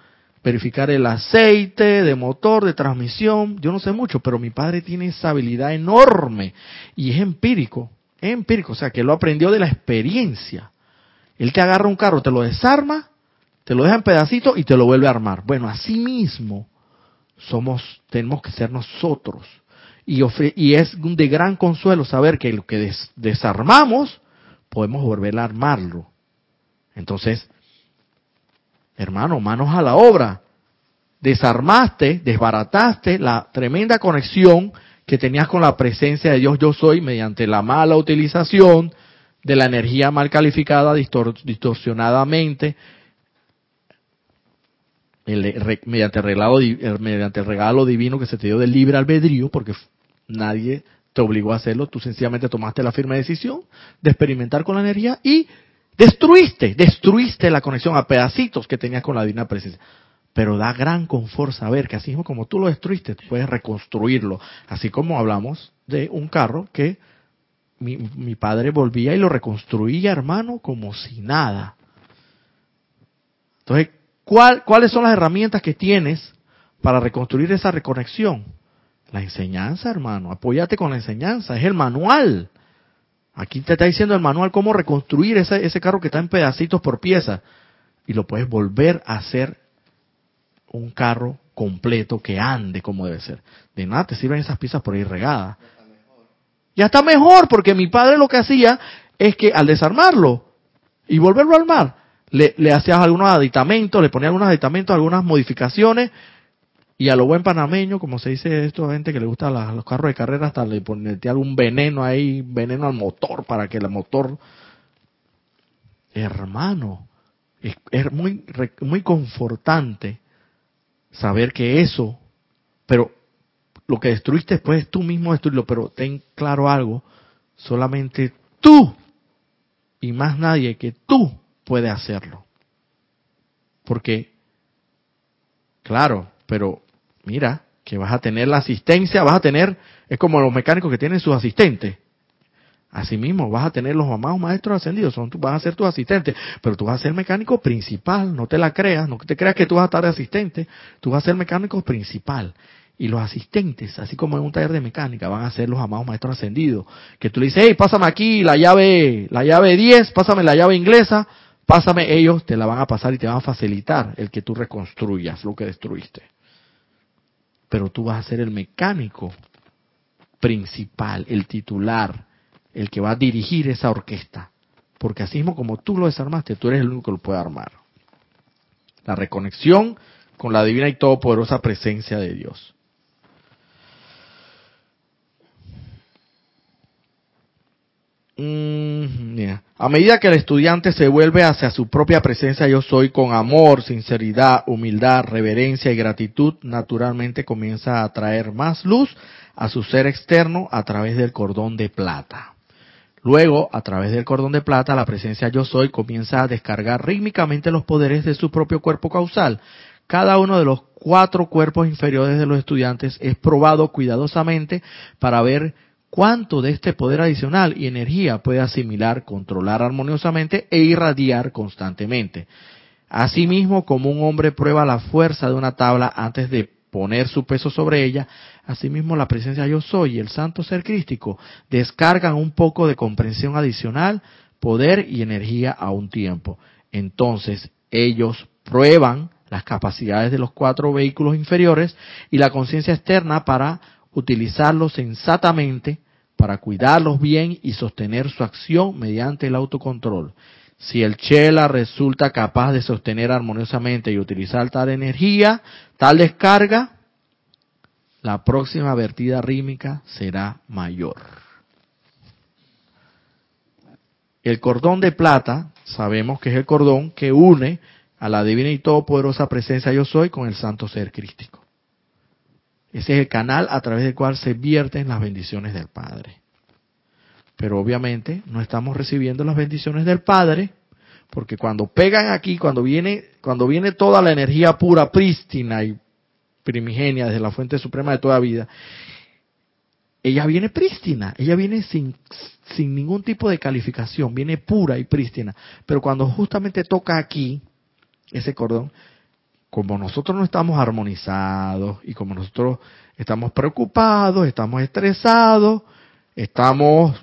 verificar el aceite de motor, de transmisión, yo no sé mucho, pero mi padre tiene esa habilidad enorme y es empírico, es empírico, o sea, que lo aprendió de la experiencia. Él te agarra un carro, te lo desarma, te lo deja en pedacitos y te lo vuelve a armar. Bueno, así mismo somos, tenemos que ser nosotros. Y, y es de gran consuelo saber que lo que desarmamos, podemos volver a armarlo. Entonces, hermano, manos a la obra. Desarmaste, desbarataste la tremenda conexión que tenías con la presencia de Dios yo soy mediante la mala utilización de la energía mal calificada distorsionadamente mediante, el regalo, mediante el regalo divino que se te dio del libre albedrío, porque nadie te obligó a hacerlo, tú sencillamente tomaste la firme decisión de experimentar con la energía y Destruiste, destruiste la conexión a pedacitos que tenías con la divina presencia. Pero da gran confort saber que así como tú lo destruiste, puedes reconstruirlo. Así como hablamos de un carro que mi, padre volvía y lo reconstruía, hermano, como si nada. Entonces, ¿cuál, ¿cuáles son las herramientas que tienes para reconstruir esa reconexión? La enseñanza, hermano. Apóyate con la enseñanza. Es el manual. Aquí te está diciendo el manual cómo reconstruir ese, ese carro que está en pedacitos por pieza. Y lo puedes volver a hacer un carro completo que ande como debe ser. De nada te sirven esas piezas por ahí regadas. Ya está mejor, porque mi padre lo que hacía es que al desarmarlo y volverlo a armar, le, le hacías algunos aditamentos, le ponía algunos aditamentos, algunas modificaciones, y a lo buen panameño, como se dice esto, gente que le gusta los carros de carrera, hasta le pone algún veneno ahí, veneno al motor para que el motor... Hermano, es, es muy, muy confortante saber que eso, pero lo que destruiste después es tú mismo destruirlo, pero ten claro algo, Solamente tú y más nadie que tú puede hacerlo. Porque, claro, pero mira, que vas a tener la asistencia, vas a tener, es como los mecánicos que tienen sus asistentes. Asimismo, vas a tener los amados maestros ascendidos, son, tú vas a ser tu asistente, pero tú vas a ser mecánico principal, no te la creas, no te creas que tú vas a estar de asistente, tú vas a ser mecánico principal. Y los asistentes, así como en un taller de mecánica, van a ser los amados maestros ascendidos. Que tú le dices, hey, pásame aquí la llave, la llave 10, pásame la llave inglesa, pásame ellos, te la van a pasar y te van a facilitar el que tú reconstruyas lo que destruiste. Pero tú vas a ser el mecánico principal, el titular, el que va a dirigir esa orquesta. Porque así mismo como tú lo desarmaste, tú eres el único que lo puede armar. La reconexión con la divina y todopoderosa presencia de Dios. Mm, a medida que el estudiante se vuelve hacia su propia presencia yo soy con amor, sinceridad, humildad, reverencia y gratitud, naturalmente comienza a atraer más luz a su ser externo a través del cordón de plata. Luego, a través del cordón de plata, la presencia yo soy comienza a descargar rítmicamente los poderes de su propio cuerpo causal. Cada uno de los cuatro cuerpos inferiores de los estudiantes es probado cuidadosamente para ver cuánto de este poder adicional y energía puede asimilar, controlar armoniosamente e irradiar constantemente. Asimismo, como un hombre prueba la fuerza de una tabla antes de poner su peso sobre ella, asimismo la presencia yo soy y el santo ser crístico descargan un poco de comprensión adicional, poder y energía a un tiempo. Entonces ellos prueban las capacidades de los cuatro vehículos inferiores y la conciencia externa para utilizarlos sensatamente, para cuidarlos bien y sostener su acción mediante el autocontrol. Si el chela resulta capaz de sostener armoniosamente y utilizar tal energía, tal descarga, la próxima vertida rítmica será mayor. El cordón de plata, sabemos que es el cordón que une a la divina y todopoderosa presencia yo soy con el santo ser crístico. Ese es el canal a través del cual se vierten las bendiciones del Padre. Pero obviamente no estamos recibiendo las bendiciones del Padre, porque cuando pegan aquí, cuando viene, cuando viene toda la energía pura, prístina y primigenia desde la fuente suprema de toda vida, ella viene prístina, ella viene sin, sin ningún tipo de calificación, viene pura y prístina. Pero cuando justamente toca aquí, ese cordón, como nosotros no estamos armonizados y como nosotros estamos preocupados, estamos estresados, estamos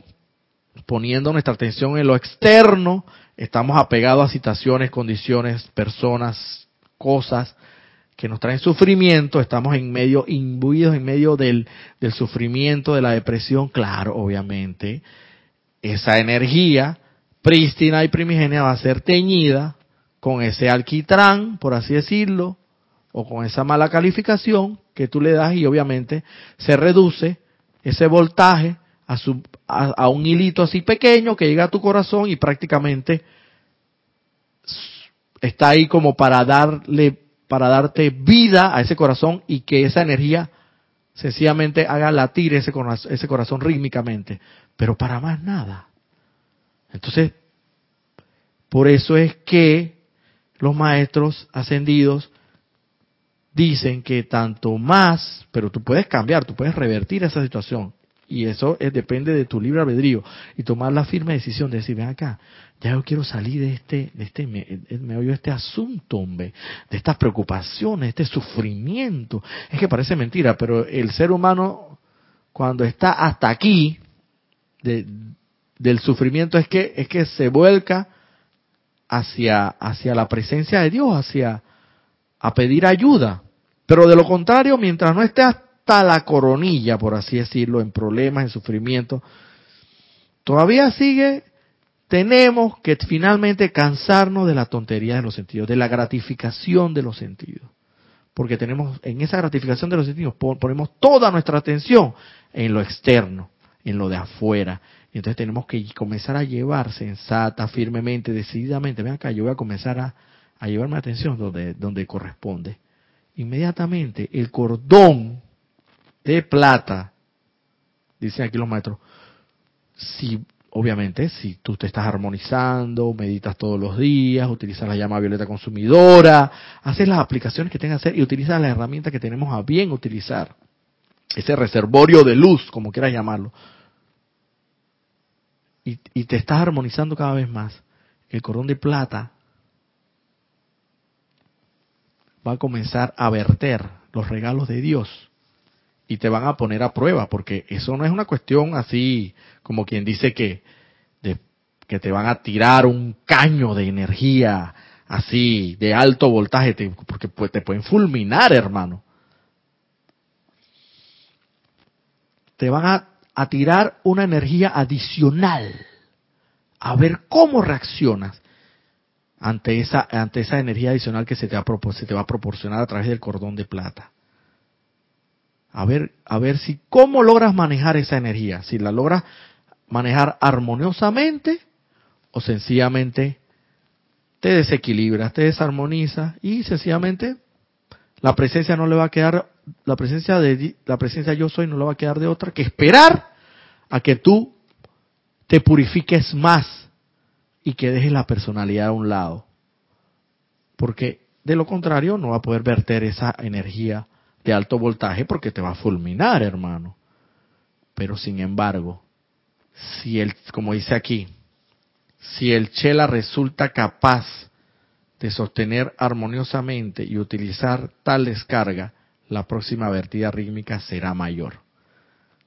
poniendo nuestra atención en lo externo, estamos apegados a situaciones, condiciones, personas, cosas que nos traen sufrimiento, estamos en medio, imbuidos en medio del, del sufrimiento, de la depresión, claro, obviamente, esa energía prístina y primigenia va a ser teñida con ese alquitrán, por así decirlo, o con esa mala calificación que tú le das y obviamente se reduce ese voltaje a, su, a, un hilito así pequeño que llega a tu corazón y prácticamente está ahí como para darle, para darte vida a ese corazón y que esa energía sencillamente haga latir ese corazón, ese corazón rítmicamente, pero para más nada. Entonces, por eso es que los maestros ascendidos dicen que tanto más, pero tú puedes cambiar, tú puedes revertir esa situación. Y eso es, depende de tu libre albedrío. Y tomar la firme decisión de decir, ven acá, ya yo quiero salir de este, de este, me, me oyo este asunto, hombre, de estas preocupaciones, este sufrimiento. Es que parece mentira, pero el ser humano, cuando está hasta aquí, de, del sufrimiento, es que, es que se vuelca hacia, hacia la presencia de Dios, hacia, a pedir ayuda. Pero de lo contrario, mientras no esté la coronilla, por así decirlo, en problemas, en sufrimiento, todavía sigue, tenemos que finalmente cansarnos de la tontería de los sentidos, de la gratificación de los sentidos. Porque tenemos, en esa gratificación de los sentidos, ponemos toda nuestra atención en lo externo, en lo de afuera. Y entonces tenemos que comenzar a llevar sensata, firmemente, decididamente, ven acá, yo voy a comenzar a, a llevarme atención donde, donde corresponde. Inmediatamente el cordón de plata, dicen aquí los maestros, si obviamente, si tú te estás armonizando, meditas todos los días, utilizas la llama violeta consumidora, haces las aplicaciones que tengas que hacer y utilizas la herramienta que tenemos a bien utilizar. Ese reservorio de luz, como quieras llamarlo. Y, y te estás armonizando cada vez más. El cordón de plata va a comenzar a verter los regalos de Dios y te van a poner a prueba, porque eso no es una cuestión así como quien dice que, que te van a tirar un caño de energía así, de alto voltaje, porque te pueden fulminar, hermano. Te van a, a tirar una energía adicional, a ver cómo reaccionas ante esa, ante esa energía adicional que se te, va, se te va a proporcionar a través del cordón de plata. A ver, a ver si cómo logras manejar esa energía, si la logras manejar armoniosamente o sencillamente te desequilibras, te desarmonizas y sencillamente la presencia no le va a quedar, la presencia de la presencia yo soy no le va a quedar de otra que esperar a que tú te purifiques más y que dejes la personalidad a un lado. Porque de lo contrario no va a poder verter esa energía de alto voltaje porque te va a fulminar, hermano. Pero sin embargo, si el, como dice aquí, si el chela resulta capaz de sostener armoniosamente y utilizar tal descarga, la próxima vertida rítmica será mayor.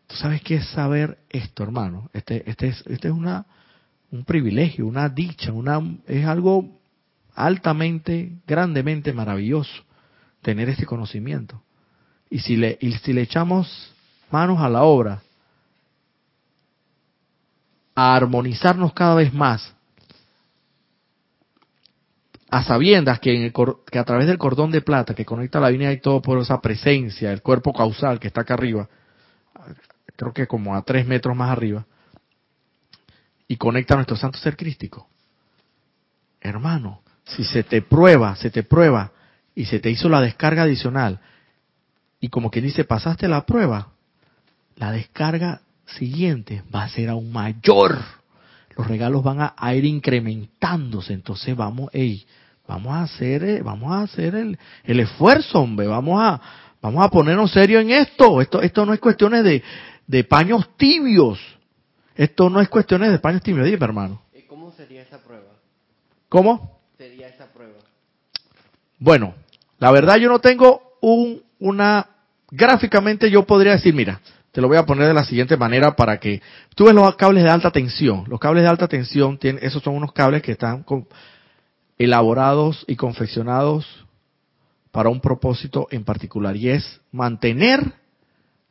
¿Tú sabes qué es saber esto, hermano? Este, este es, este es una, un privilegio, una dicha, una, es algo altamente, grandemente maravilloso tener este conocimiento. Y si le, y si le echamos manos a la obra, a armonizarnos cada vez más, a sabiendas que, en el, que a través del cordón de plata que conecta la línea y todo por esa presencia, el cuerpo causal que está acá arriba, creo que como a tres metros más arriba, y conecta a nuestro santo ser crístico. Hermano, si se te prueba, se te prueba y se te hizo la descarga adicional y como que dice, pasaste la prueba, la descarga siguiente va a ser aún mayor. Los regalos van a, ir incrementándose. Entonces vamos, hey, vamos a hacer, eh, vamos a hacer el, el esfuerzo, hombre. Vamos a, vamos a ponernos serio en esto. Esto, esto no es cuestiones de, de paños tibios. Esto no es cuestiones de paños tibios. Dime, hermano. ¿Cómo sería esa prueba? ¿Cómo? Sería esa prueba. Bueno, la verdad yo no tengo un, una gráficamente yo podría decir, mira, te lo voy a poner de la siguiente manera para que tú ves los cables de alta tensión. Los cables de alta tensión tienen, esos son unos cables que están elaborados y confeccionados para un propósito en particular y es mantener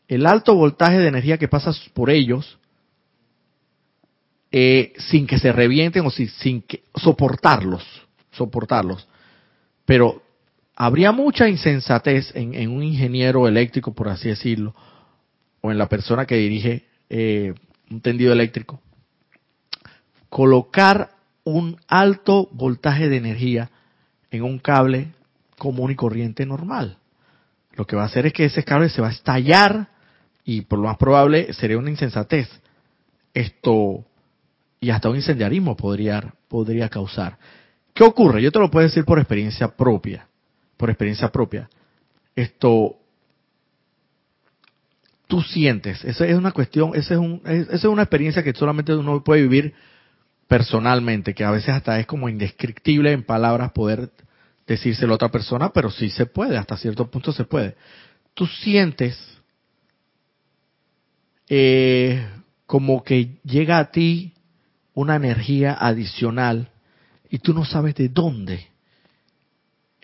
el alto voltaje de energía que pasa por ellos eh, sin que se revienten o sin que soportarlos, soportarlos. Pero habría mucha insensatez en, un ingeniero eléctrico, por así decirlo, o en la persona que dirige eh, un tendido eléctrico, colocar un alto voltaje de energía en un cable común y corriente normal. Lo que va a hacer es que ese cable se va a estallar y por lo más probable sería una insensatez. Esto y hasta un incendiarismo podría, podría causar. ¿Qué ocurre? Yo te lo puedo decir por experiencia propia por experiencia propia, esto tú sientes, esa es una cuestión, esa es, un, esa es una experiencia que solamente uno puede vivir personalmente, que a veces hasta es como indescriptible en palabras poder decírselo a otra persona, pero sí se puede, hasta cierto punto se puede. Tú sientes eh, como que llega a ti una energía adicional y tú no sabes de dónde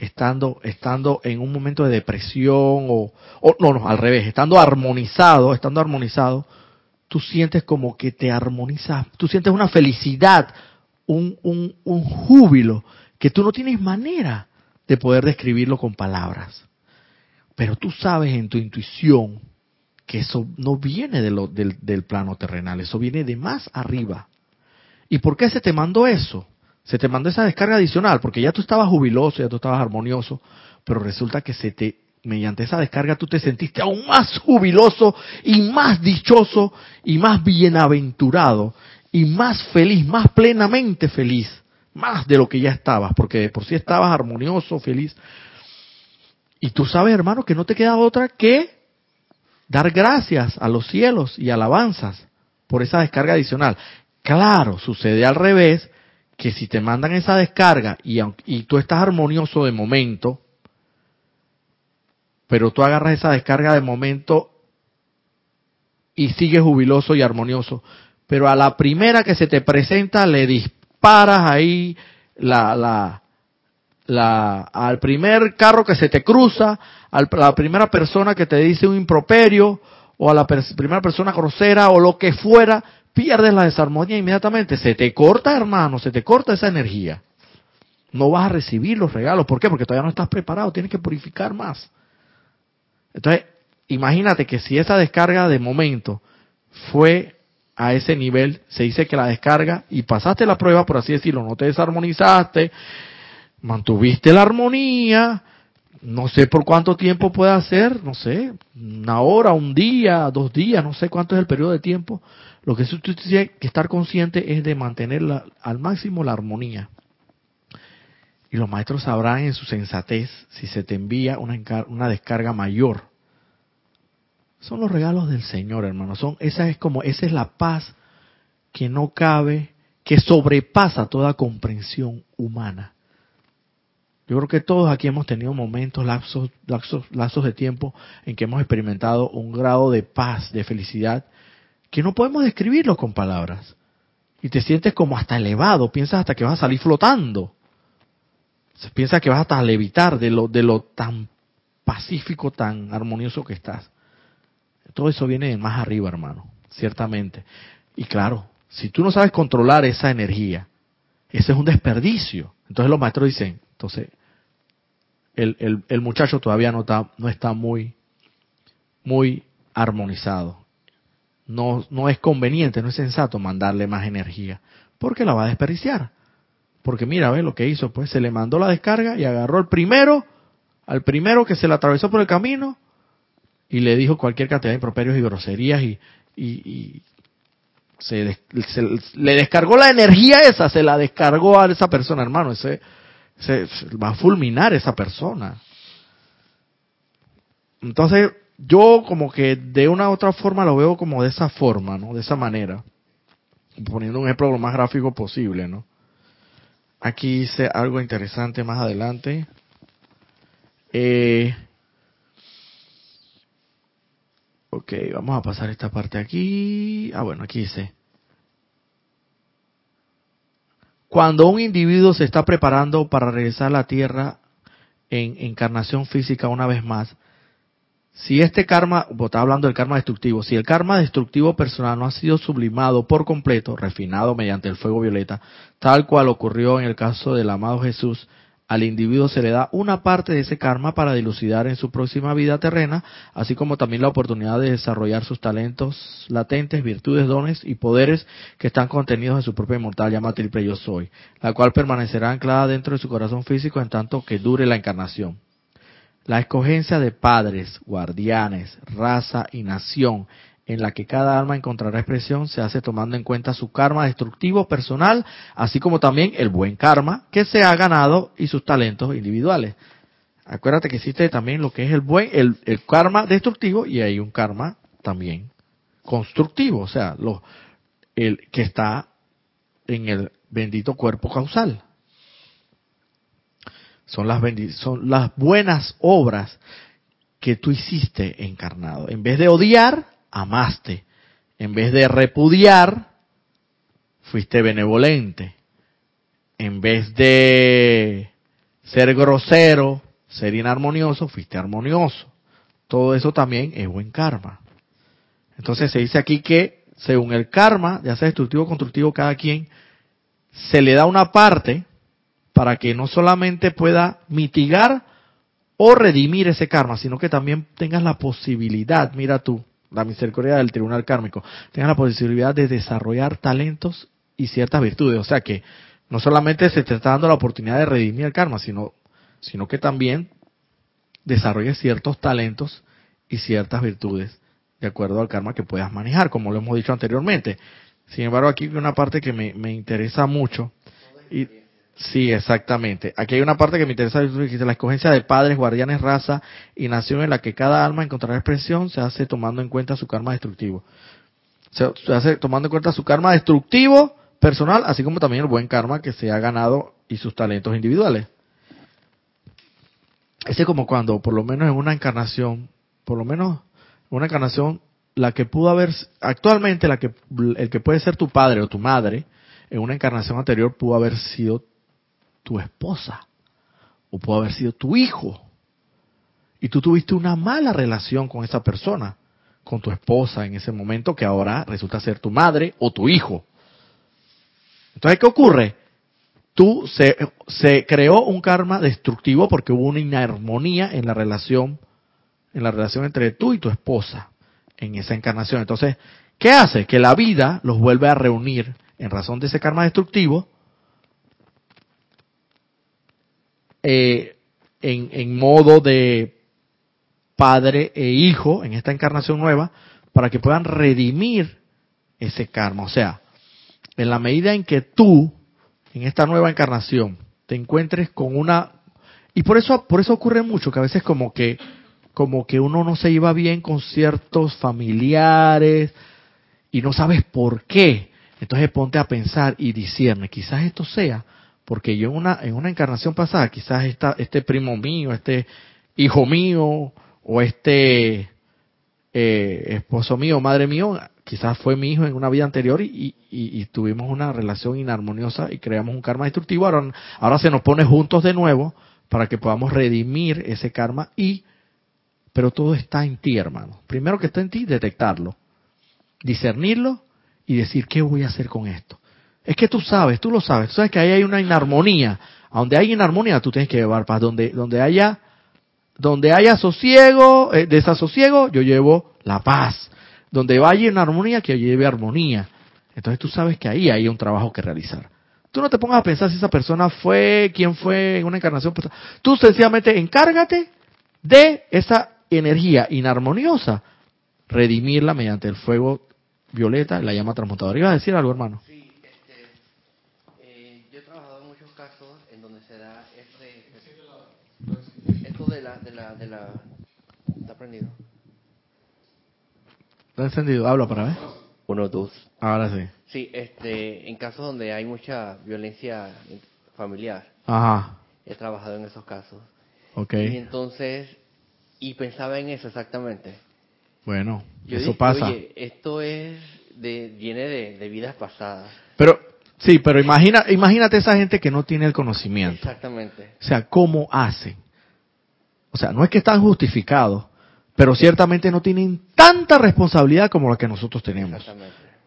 estando, estando en un momento de depresión o, o, no, no, al revés, estando armonizado, estando armonizado, tú sientes como que te armonizas, tú sientes una felicidad, un, un, un júbilo, que tú no tienes manera de poder describirlo con palabras. Pero tú sabes en tu intuición que eso no viene de lo, del, del plano terrenal, eso viene de más arriba. ¿Y por qué se te mandó eso? Se te mandó esa descarga adicional porque ya tú estabas jubiloso, ya tú estabas armonioso, pero resulta que se te mediante esa descarga tú te sentiste aún más jubiloso y más dichoso y más bienaventurado y más feliz, más plenamente feliz, más de lo que ya estabas, porque de por sí estabas armonioso, feliz. Y tú sabes, hermano, que no te queda otra que dar gracias a los cielos y alabanzas por esa descarga adicional. Claro, sucede al revés, que si te mandan esa descarga y, y tú estás armonioso de momento, pero tú agarras esa descarga de momento y sigues jubiloso y armonioso, pero a la primera que se te presenta le disparas ahí la, la, la, al primer carro que se te cruza, a la primera persona que te dice un improperio, o a la primera persona grosera, o lo que fuera, pierdes la desarmonía inmediatamente. Se te corta, hermano, se te corta esa energía. No vas a recibir los regalos. ¿Por qué? Porque todavía no estás preparado, tienes que purificar más. Entonces, imagínate que si esa descarga de momento fue a ese nivel, se dice que la descarga y pasaste la prueba, por así decirlo, no te desarmonizaste, mantuviste la armonía, no sé por cuánto tiempo puede ser, no sé, una hora, un día, dos días, no sé cuánto es el periodo de tiempo. Lo que usted tiene que estar consciente es de mantener al máximo la armonía. Y los maestros sabrán en su sensatez si se te envía una, una descarga mayor son los regalos del Señor, hermano. Son, esa es como, esa es la paz que no cabe, que sobrepasa toda comprensión humana. Yo creo que todos aquí hemos tenido momentos, lapsos, lapsos, de tiempo en que hemos experimentado un grado de paz, de felicidad, que no podemos describirlo con palabras. Y te sientes como hasta elevado, piensas hasta que vas a salir flotando. Piensas que vas hasta levitar de lo, de lo tan pacífico, tan armonioso que estás. Todo eso viene más arriba, hermano, ciertamente. Y claro, si tú no sabes controlar esa energía, ese es un desperdicio. Entonces los maestros dicen, entonces, el, el, muchacho todavía no está, no está muy, muy armonizado. No, no es conveniente, no es sensato mandarle más energía, porque la va a desperdiciar. Porque mira, ve lo que hizo, pues se le mandó la descarga y agarró el primero, al primero que se le atravesó por el camino, y le dijo cualquier cantidad de improperios y groserías y, y, se, le descargó la energía esa, se la descargó a esa persona, hermano, ese, se, va a fulminar esa persona. Entonces, yo como que de una u otra forma lo veo como de esa forma, ¿no? De esa manera. Poniendo un ejemplo lo más gráfico posible, ¿no? Aquí hice algo interesante más adelante. Eh, Ok, vamos a pasar esta parte aquí. Ah, bueno, aquí dice. Cuando un individuo se está preparando para regresar a la Tierra en encarnación física una vez más, si este karma, está hablando del karma destructivo, si el karma destructivo personal no ha sido sublimado por completo, refinado mediante el fuego violeta, tal cual ocurrió en el caso del amado Jesús, al individuo se le da una parte de ese karma para dilucidar en su próxima vida terrena, así como también la oportunidad de desarrollar sus talentos latentes, virtudes, dones y poderes que están contenidos en su propia inmortal llama triple yo soy, la cual permanecerá anclada dentro de su corazón físico en tanto que dure la encarnación. La escogencia de padres, guardianes, raza y nación en la que cada alma encontrará expresión se hace tomando en cuenta su karma destructivo personal, así como también el buen karma que se ha ganado y sus talentos individuales. Acuérdate que existe también lo que es el buen, el, karma destructivo y hay un karma también constructivo, o sea, lo, el que está en el bendito cuerpo causal. Son las, son las buenas obras que tú hiciste encarnado. En vez de odiar, amaste. En vez de repudiar, fuiste benevolente. En vez de ser grosero, ser inarmonioso, fuiste armonioso. Todo eso también es buen karma. Entonces se dice aquí que según el karma, ya sea destructivo o constructivo, cada quien se le da una parte para que no solamente pueda mitigar o redimir ese karma, sino que también tengas la posibilidad, mira tú, la misericordia del tribunal kármico, tengan la posibilidad de desarrollar talentos y ciertas virtudes. O sea que no solamente se te está dando la oportunidad de redimir el karma, sino, sino que también desarrolles ciertos talentos y ciertas virtudes de acuerdo al karma que puedas manejar, como lo hemos dicho anteriormente. Sin embargo, aquí hay una parte que me, me interesa mucho. Y, sí, exactamente. Aquí hay una parte que me interesa, la escogencia de padres, guardianes, raza y nación en la que cada alma encontrará expresión se hace tomando en cuenta su karma destructivo. Se, hace tomando en cuenta su karma destructivo personal, así como también el buen karma que se ha ganado y sus talentos individuales. Ese es como cuando, por lo menos en una encarnación, por lo menos en una encarnación, la que pudo haber, actualmente la que, el que puede ser tu padre o tu madre, en una encarnación anterior pudo haber sido tu esposa, o pudo haber sido tu hijo. Y tú tuviste una mala relación con esa persona, con tu esposa en ese momento, que ahora resulta ser tu madre o tu hijo. Entonces, ¿qué ocurre? Tú se, se creó un karma destructivo porque hubo una inarmonía en la relación, en la relación entre tú y tu esposa en esa encarnación. Entonces, ¿qué hace? Que la vida los vuelve a reunir en razón de ese karma destructivo eh, en, modo de padre e hijo en esta encarnación nueva para que puedan redimir ese karma. O sea, en la medida en que tú, en esta nueva encarnación, te encuentres con una... Y por eso, por eso ocurre mucho, que a veces como que, como que uno no se lleva bien con ciertos familiares y no sabes por qué. Entonces ponte a pensar y discierne, quizás esto sea porque yo en una, en una encarnación pasada, quizás este primo mío, este hijo mío, o este eh, esposo mío, madre mío, quizás fue mi hijo en una vida anterior y, y, tuvimos una relación inarmoniosa y creamos un karma destructivo. Ahora, ahora se nos pone juntos de nuevo para que podamos redimir ese karma y, pero todo está en ti, hermano. Primero que está en ti, detectarlo, discernirlo y decir, ¿qué voy a hacer con esto? Es que tú sabes, tú lo sabes, tú sabes que ahí hay una inarmonía. A donde hay inarmonía, tú tienes que llevar paz. Donde, donde haya, donde haya sosiego, eh, desasosiego, yo llevo la paz donde vaya en armonía, que lleve armonía. Entonces tú sabes que ahí hay un trabajo que realizar. Tú no te pongas a pensar si esa persona fue, quién fue en una encarnación. Tú sencillamente encárgate de esa energía inarmoniosa, redimirla mediante el fuego violeta, la llama transmutadora. ¿Ibas a decir algo, hermano? Sí, este, eh, yo he trabajado en muchos casos en donde se da este, esto de la, de la, está prendido ¿Está encendido? Habla para ver. Uno, dos. Ahora sí. Sí, este, en casos donde hay mucha violencia familiar. Ajá. He trabajado en esos casos. Ok. Y entonces, y pensaba en eso exactamente. Bueno, eso pasa. Oye, esto es de, viene de, de, vidas pasadas. Pero, sí, pero imagina, imagínate esa gente que no tiene el conocimiento. Exactamente. O sea, ¿cómo hacen? O sea, no es que están justificados, pero ciertamente no tienen tanta responsabilidad como la que nosotros tenemos.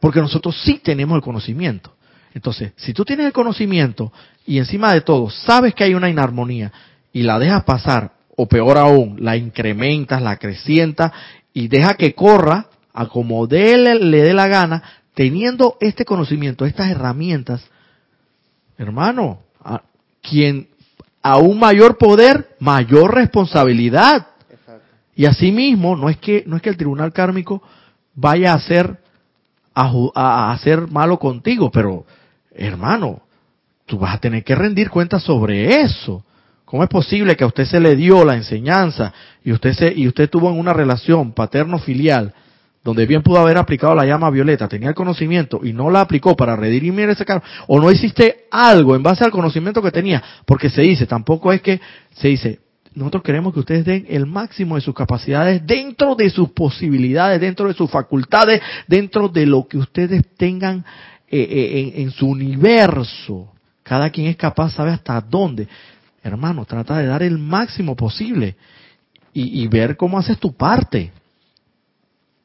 Porque nosotros sí tenemos el conocimiento. Entonces, si tú tienes el conocimiento y encima de todo sabes que hay una inarmonía y la dejas pasar, o peor aún, la incrementas, la acrecientas y deja que corra a como le dé la gana, teniendo este conocimiento, estas herramientas, hermano, a quien a un mayor poder, mayor responsabilidad. Y asimismo, no es que, no es que el tribunal kármico vaya a hacer, a, hacer malo contigo, pero hermano, tú vas a tener que rendir cuentas sobre eso. ¿Cómo es posible que a usted se le dio la enseñanza y usted se, y usted tuvo en una relación paterno-filial donde bien pudo haber aplicado la llama violeta, tenía el conocimiento y no la aplicó para redimir ese cargo, o no hiciste algo en base al conocimiento que tenía, porque se dice, tampoco es que se dice, nosotros queremos que ustedes den el máximo de sus capacidades dentro de sus posibilidades, dentro de sus facultades, dentro de lo que ustedes tengan eh, eh, en, su universo. Cada quien es capaz, sabe hasta dónde. Hermano, trata de dar el máximo posible y, y ver cómo haces tu parte.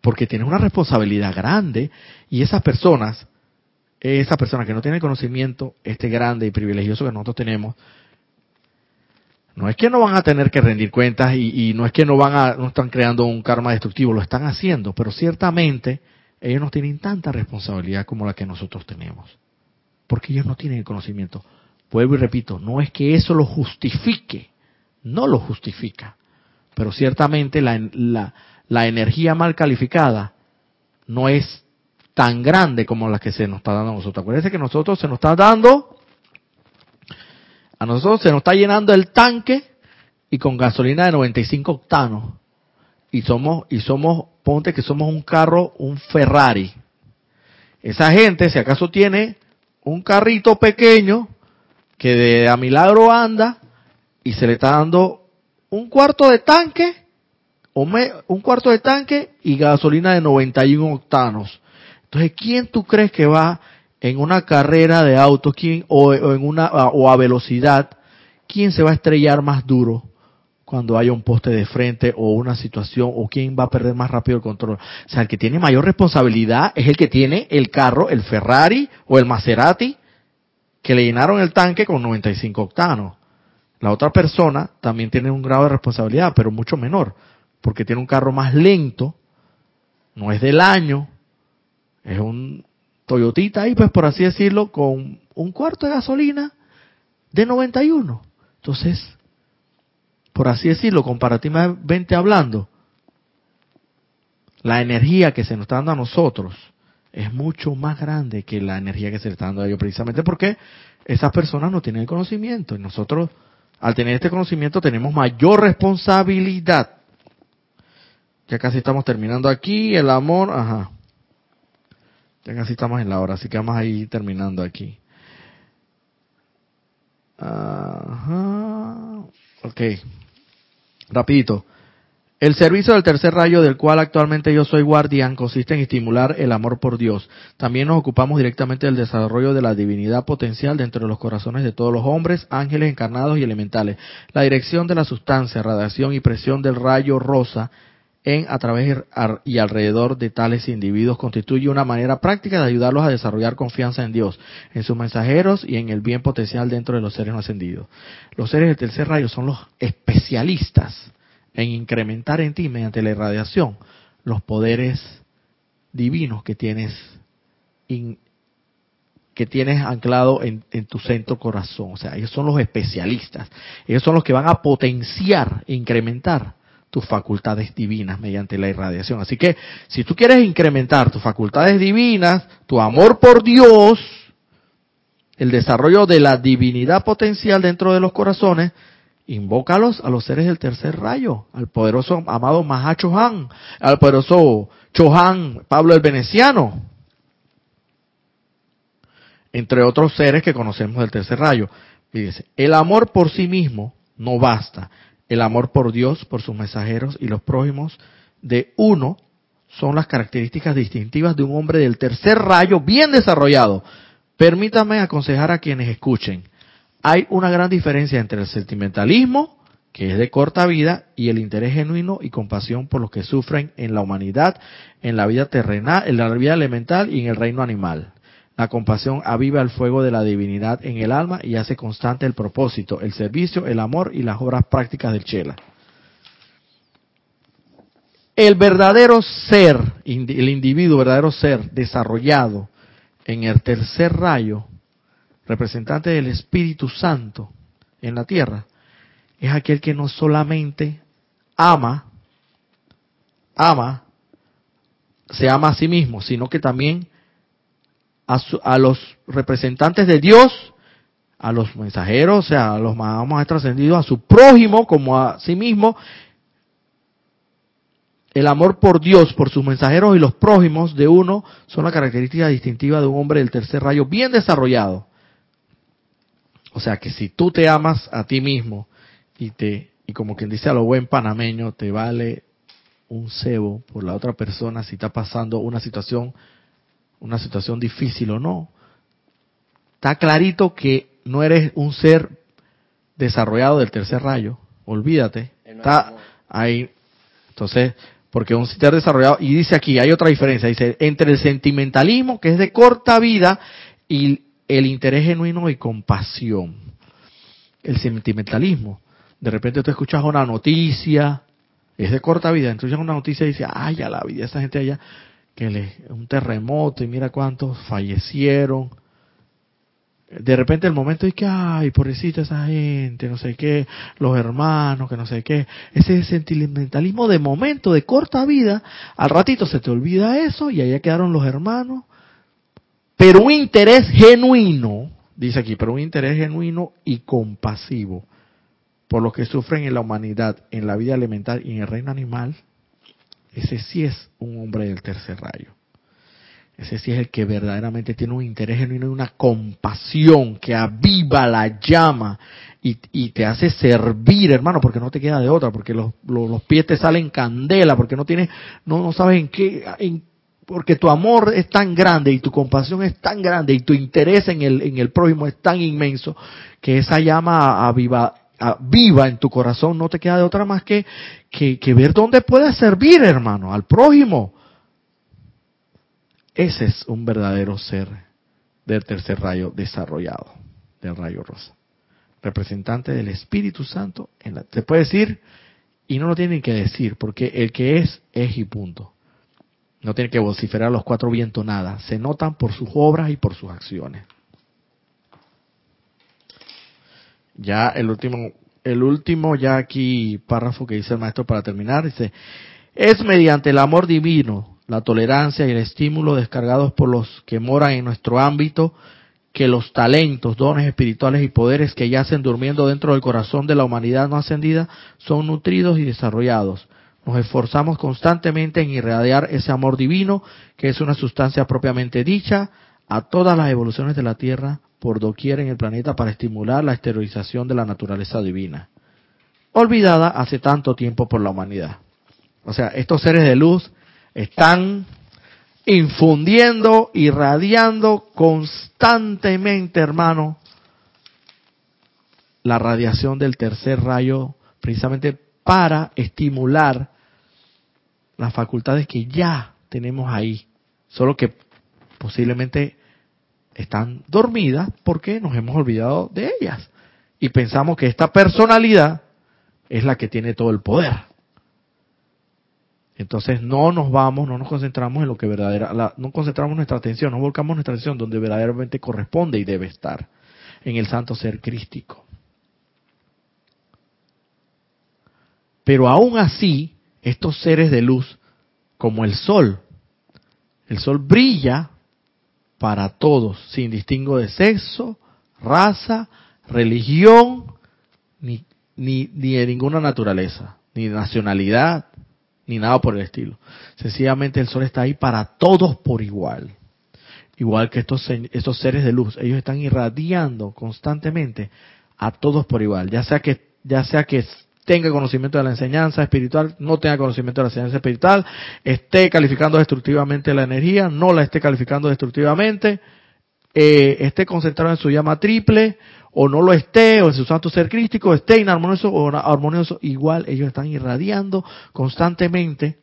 Porque tienes una responsabilidad grande y esas personas, esa persona que no tiene conocimiento, este grande y privilegioso que nosotros tenemos, no es que no van a tener que rendir cuentas y, no es que no van a, no están creando un karma destructivo, lo están haciendo, pero ciertamente ellos no tienen tanta responsabilidad como la que nosotros tenemos, porque ellos no tienen el conocimiento. Vuelvo y repito, no es que eso lo justifique, no lo justifica, pero ciertamente la, la, la energía mal calificada no es tan grande como la que se nos está dando a nosotros. Acuérdense que nosotros se nos está dando, a nosotros se nos está llenando el tanque y con gasolina de 95 octanos. Y somos, y somos, ponte que somos un carro, un Ferrari. Esa gente, si acaso tiene un carrito pequeño que de a milagro anda y se le está dando un cuarto de tanque, un cuarto de tanque y gasolina de 91 octanos. Entonces, ¿quién tú crees que va en una carrera de auto quién, o, en una, o a velocidad? ¿Quién se va a estrellar más duro? cuando haya un poste de frente o una situación o quién va a perder más rápido el control. O sea, el que tiene mayor responsabilidad es el que tiene el carro, el Ferrari o el Maserati que le llenaron el tanque con 95 octanos. La otra persona también tiene un grado de responsabilidad, pero mucho menor, porque tiene un carro más lento, no es del año, es un Toyotita ahí, pues por así decirlo, con un cuarto de gasolina de 91. Entonces, por así decirlo, comparativamente hablando, la energía que se nos está dando a nosotros es mucho más grande que la energía que se le está dando a ellos, precisamente porque esas personas no tienen el conocimiento y nosotros, al tener este conocimiento, tenemos mayor responsabilidad. Ya casi estamos terminando aquí, el amor, ajá. Ya casi estamos en la hora, así que vamos a ir terminando aquí. Ajá. Ok. Rapidito. El servicio del tercer rayo del cual actualmente yo soy guardián consiste en estimular el amor por Dios. También nos ocupamos directamente del desarrollo de la divinidad potencial dentro de los corazones de todos los hombres, ángeles encarnados y elementales. La dirección de la sustancia, radiación y presión del rayo rosa en, a través y alrededor de tales individuos constituye una manera práctica de ayudarlos a desarrollar confianza en Dios, en sus mensajeros y en el bien potencial dentro de los seres no ascendidos. Los seres del tercer rayo son los especialistas en incrementar en ti mediante la irradiación los poderes divinos que tienes que tienes anclado en, en, tu centro corazón. O sea, ellos son los especialistas. Ellos son los que van a potenciar, incrementar tus facultades divinas mediante la irradiación. Así que, si tú quieres incrementar tus facultades divinas, tu amor por Dios, el desarrollo de la divinidad potencial dentro de los corazones, invócalos a los seres del tercer rayo, al poderoso amado Mahacho Han, al poderoso Chohan Pablo el Veneciano, entre otros seres que conocemos del tercer rayo. Dice, el amor por sí mismo no basta. El amor por Dios, por sus mensajeros y los prójimos de uno son las características distintivas de un hombre del tercer rayo bien desarrollado. Permítame aconsejar a quienes escuchen hay una gran diferencia entre el sentimentalismo, que es de corta vida, y el interés genuino y compasión por los que sufren en la humanidad, en la vida terrenal, en la vida elemental y en el reino animal. La compasión aviva el fuego de la divinidad en el alma y hace constante el propósito, el servicio, el amor y las obras prácticas del Chela. El verdadero ser, el individuo verdadero ser desarrollado en el tercer rayo representante del Espíritu Santo en la tierra, es aquel que no solamente ama, ama, se ama a sí mismo, sino que también a, los representantes de Dios, a los mensajeros, o sea, a los más trascendidos, a su prójimo como a sí mismo, el amor por Dios, por sus mensajeros y los prójimos de uno son la característica distintiva de un hombre del tercer rayo bien desarrollado. O sea que si tú te amas a ti mismo y te y como quien dice a lo buen panameño, te vale un cebo por la otra persona si está pasando una situación una situación difícil o no. Está clarito que no eres un ser desarrollado del tercer rayo. Olvídate. Está ahí. Entonces, porque un ser desarrollado, y dice aquí, hay otra diferencia, dice, entre el sentimentalismo, que es de corta vida, y el interés genuino y compasión. El sentimentalismo. De repente tú escuchas una noticia, es de corta vida, entonces una noticia y dices, ay, ya la vida, esa gente allá, que un terremoto y mira cuántos fallecieron. de repente el momento es que, ay, pobrecita esa gente, no sé qué, los hermanos, que no sé qué, ese sentimentalismo de momento, de corta vida, al ratito se te olvida eso y allá quedaron los hermanos, pero un interés genuino, dice aquí, pero un interés genuino y compasivo por los que sufren en la humanidad, en la vida elemental y en el reino animal, ese sí es un hombre del tercer rayo. Ese sí es el que verdaderamente tiene un interés genuino y una compasión que aviva la llama y, te hace servir, hermano, porque no te queda de otra, porque los, los, pies te salen candela, porque no tienes, no, no sabes en qué, en, porque tu amor es tan grande y tu compasión es tan grande y tu interés en el, en el prójimo es tan inmenso que esa llama aviva, viva en tu corazón no te queda de otra más que, que, ver dónde puedes servir, hermano, al prójimo ese es un verdadero ser del tercer rayo desarrollado, del rayo rosa. Representante del Espíritu Santo. En la, se puede decir, y no lo tienen que decir, porque el que es, es y punto. No tiene que vociferar los cuatro vientos nada. Se notan por sus obras y por sus acciones. Ya el último, el último ya aquí párrafo que dice el maestro para terminar, dice, es mediante el amor divino la tolerancia y el estímulo descargados por los que moran en nuestro ámbito, que los talentos, dones espirituales y poderes que yacen durmiendo dentro del corazón de la humanidad no ascendida son nutridos y desarrollados. Nos esforzamos constantemente en irradiar ese amor divino, que es una sustancia propiamente dicha, a todas las evoluciones de la Tierra por doquier en el planeta para estimular la esterilización de la naturaleza divina, olvidada hace tanto tiempo por la humanidad. O sea, estos seres de luz están infundiendo, irradiando constantemente, hermano, la radiación del tercer rayo, precisamente para estimular las facultades que ya tenemos ahí, solo que posiblemente están dormidas porque nos hemos olvidado de ellas y pensamos que esta personalidad es la que tiene todo el poder. Entonces no nos vamos, no nos concentramos en lo que verdadera, no concentramos nuestra atención, no volcamos nuestra atención donde verdaderamente corresponde y debe estar, en el santo ser crístico. Pero aún así, estos seres de luz, como el sol, el sol brilla para todos, sin distingo de sexo, raza, religión, ni, ni, ni de ninguna naturaleza, ni nacionalidad, ni nada por el estilo. Sencillamente el sol está ahí para todos por igual. Igual que estos, estos seres de luz, ellos están irradiando constantemente a todos por igual, ya sea que ya sea que tenga conocimiento de la enseñanza espiritual, no tenga conocimiento de la enseñanza espiritual, esté calificando destructivamente la energía, no la esté calificando destructivamente, eh, esté concentrado en su llama triple, o no lo esté, o en su santo ser crístico, esté inarmonioso o armonioso, igual ellos están irradiando constantemente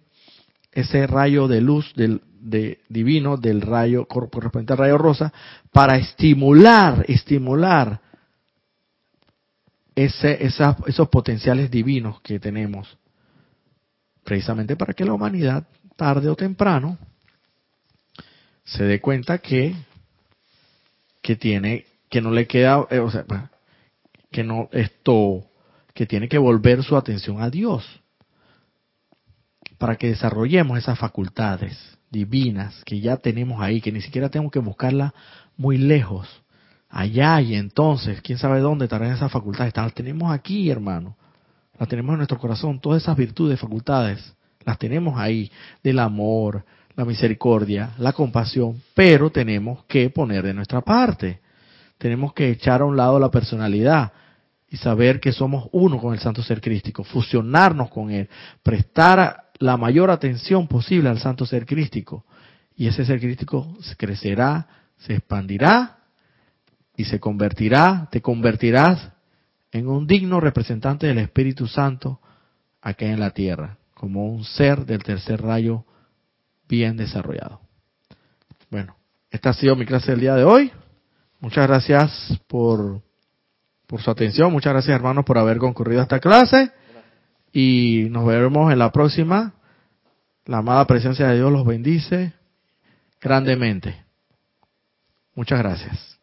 ese rayo de luz del de divino del rayo correspondiente al rayo rosa para estimular, estimular ese, esos potenciales divinos que tenemos, precisamente para que la humanidad, tarde o temprano, se dé cuenta que, que tiene que no le queda, eh, o sea, que no, esto, que tiene que volver su atención a Dios para que desarrollemos esas facultades divinas que ya tenemos ahí, que ni siquiera tenemos que buscarla muy lejos, allá y entonces, quién sabe dónde estarán esas facultades, las tenemos aquí, hermano, las tenemos en nuestro corazón, todas esas virtudes, facultades, las tenemos ahí, del amor, la misericordia, la compasión, pero tenemos que poner de nuestra parte. Tenemos que echar a un lado la personalidad y saber que somos uno con el Santo Ser Crístico, fusionarnos con Él, prestar la mayor atención posible al Santo Ser Crístico. Y ese Ser Crístico crecerá, se expandirá y se convertirá, te convertirás en un digno representante del Espíritu Santo acá en la tierra, como un ser del tercer rayo bien desarrollado. Bueno, esta ha sido mi clase del día de hoy. Muchas gracias por, por su atención. Muchas gracias, hermanos, por haber concurrido a esta clase. Y nos veremos en la próxima. La amada presencia de Dios los bendice grandemente. Muchas gracias.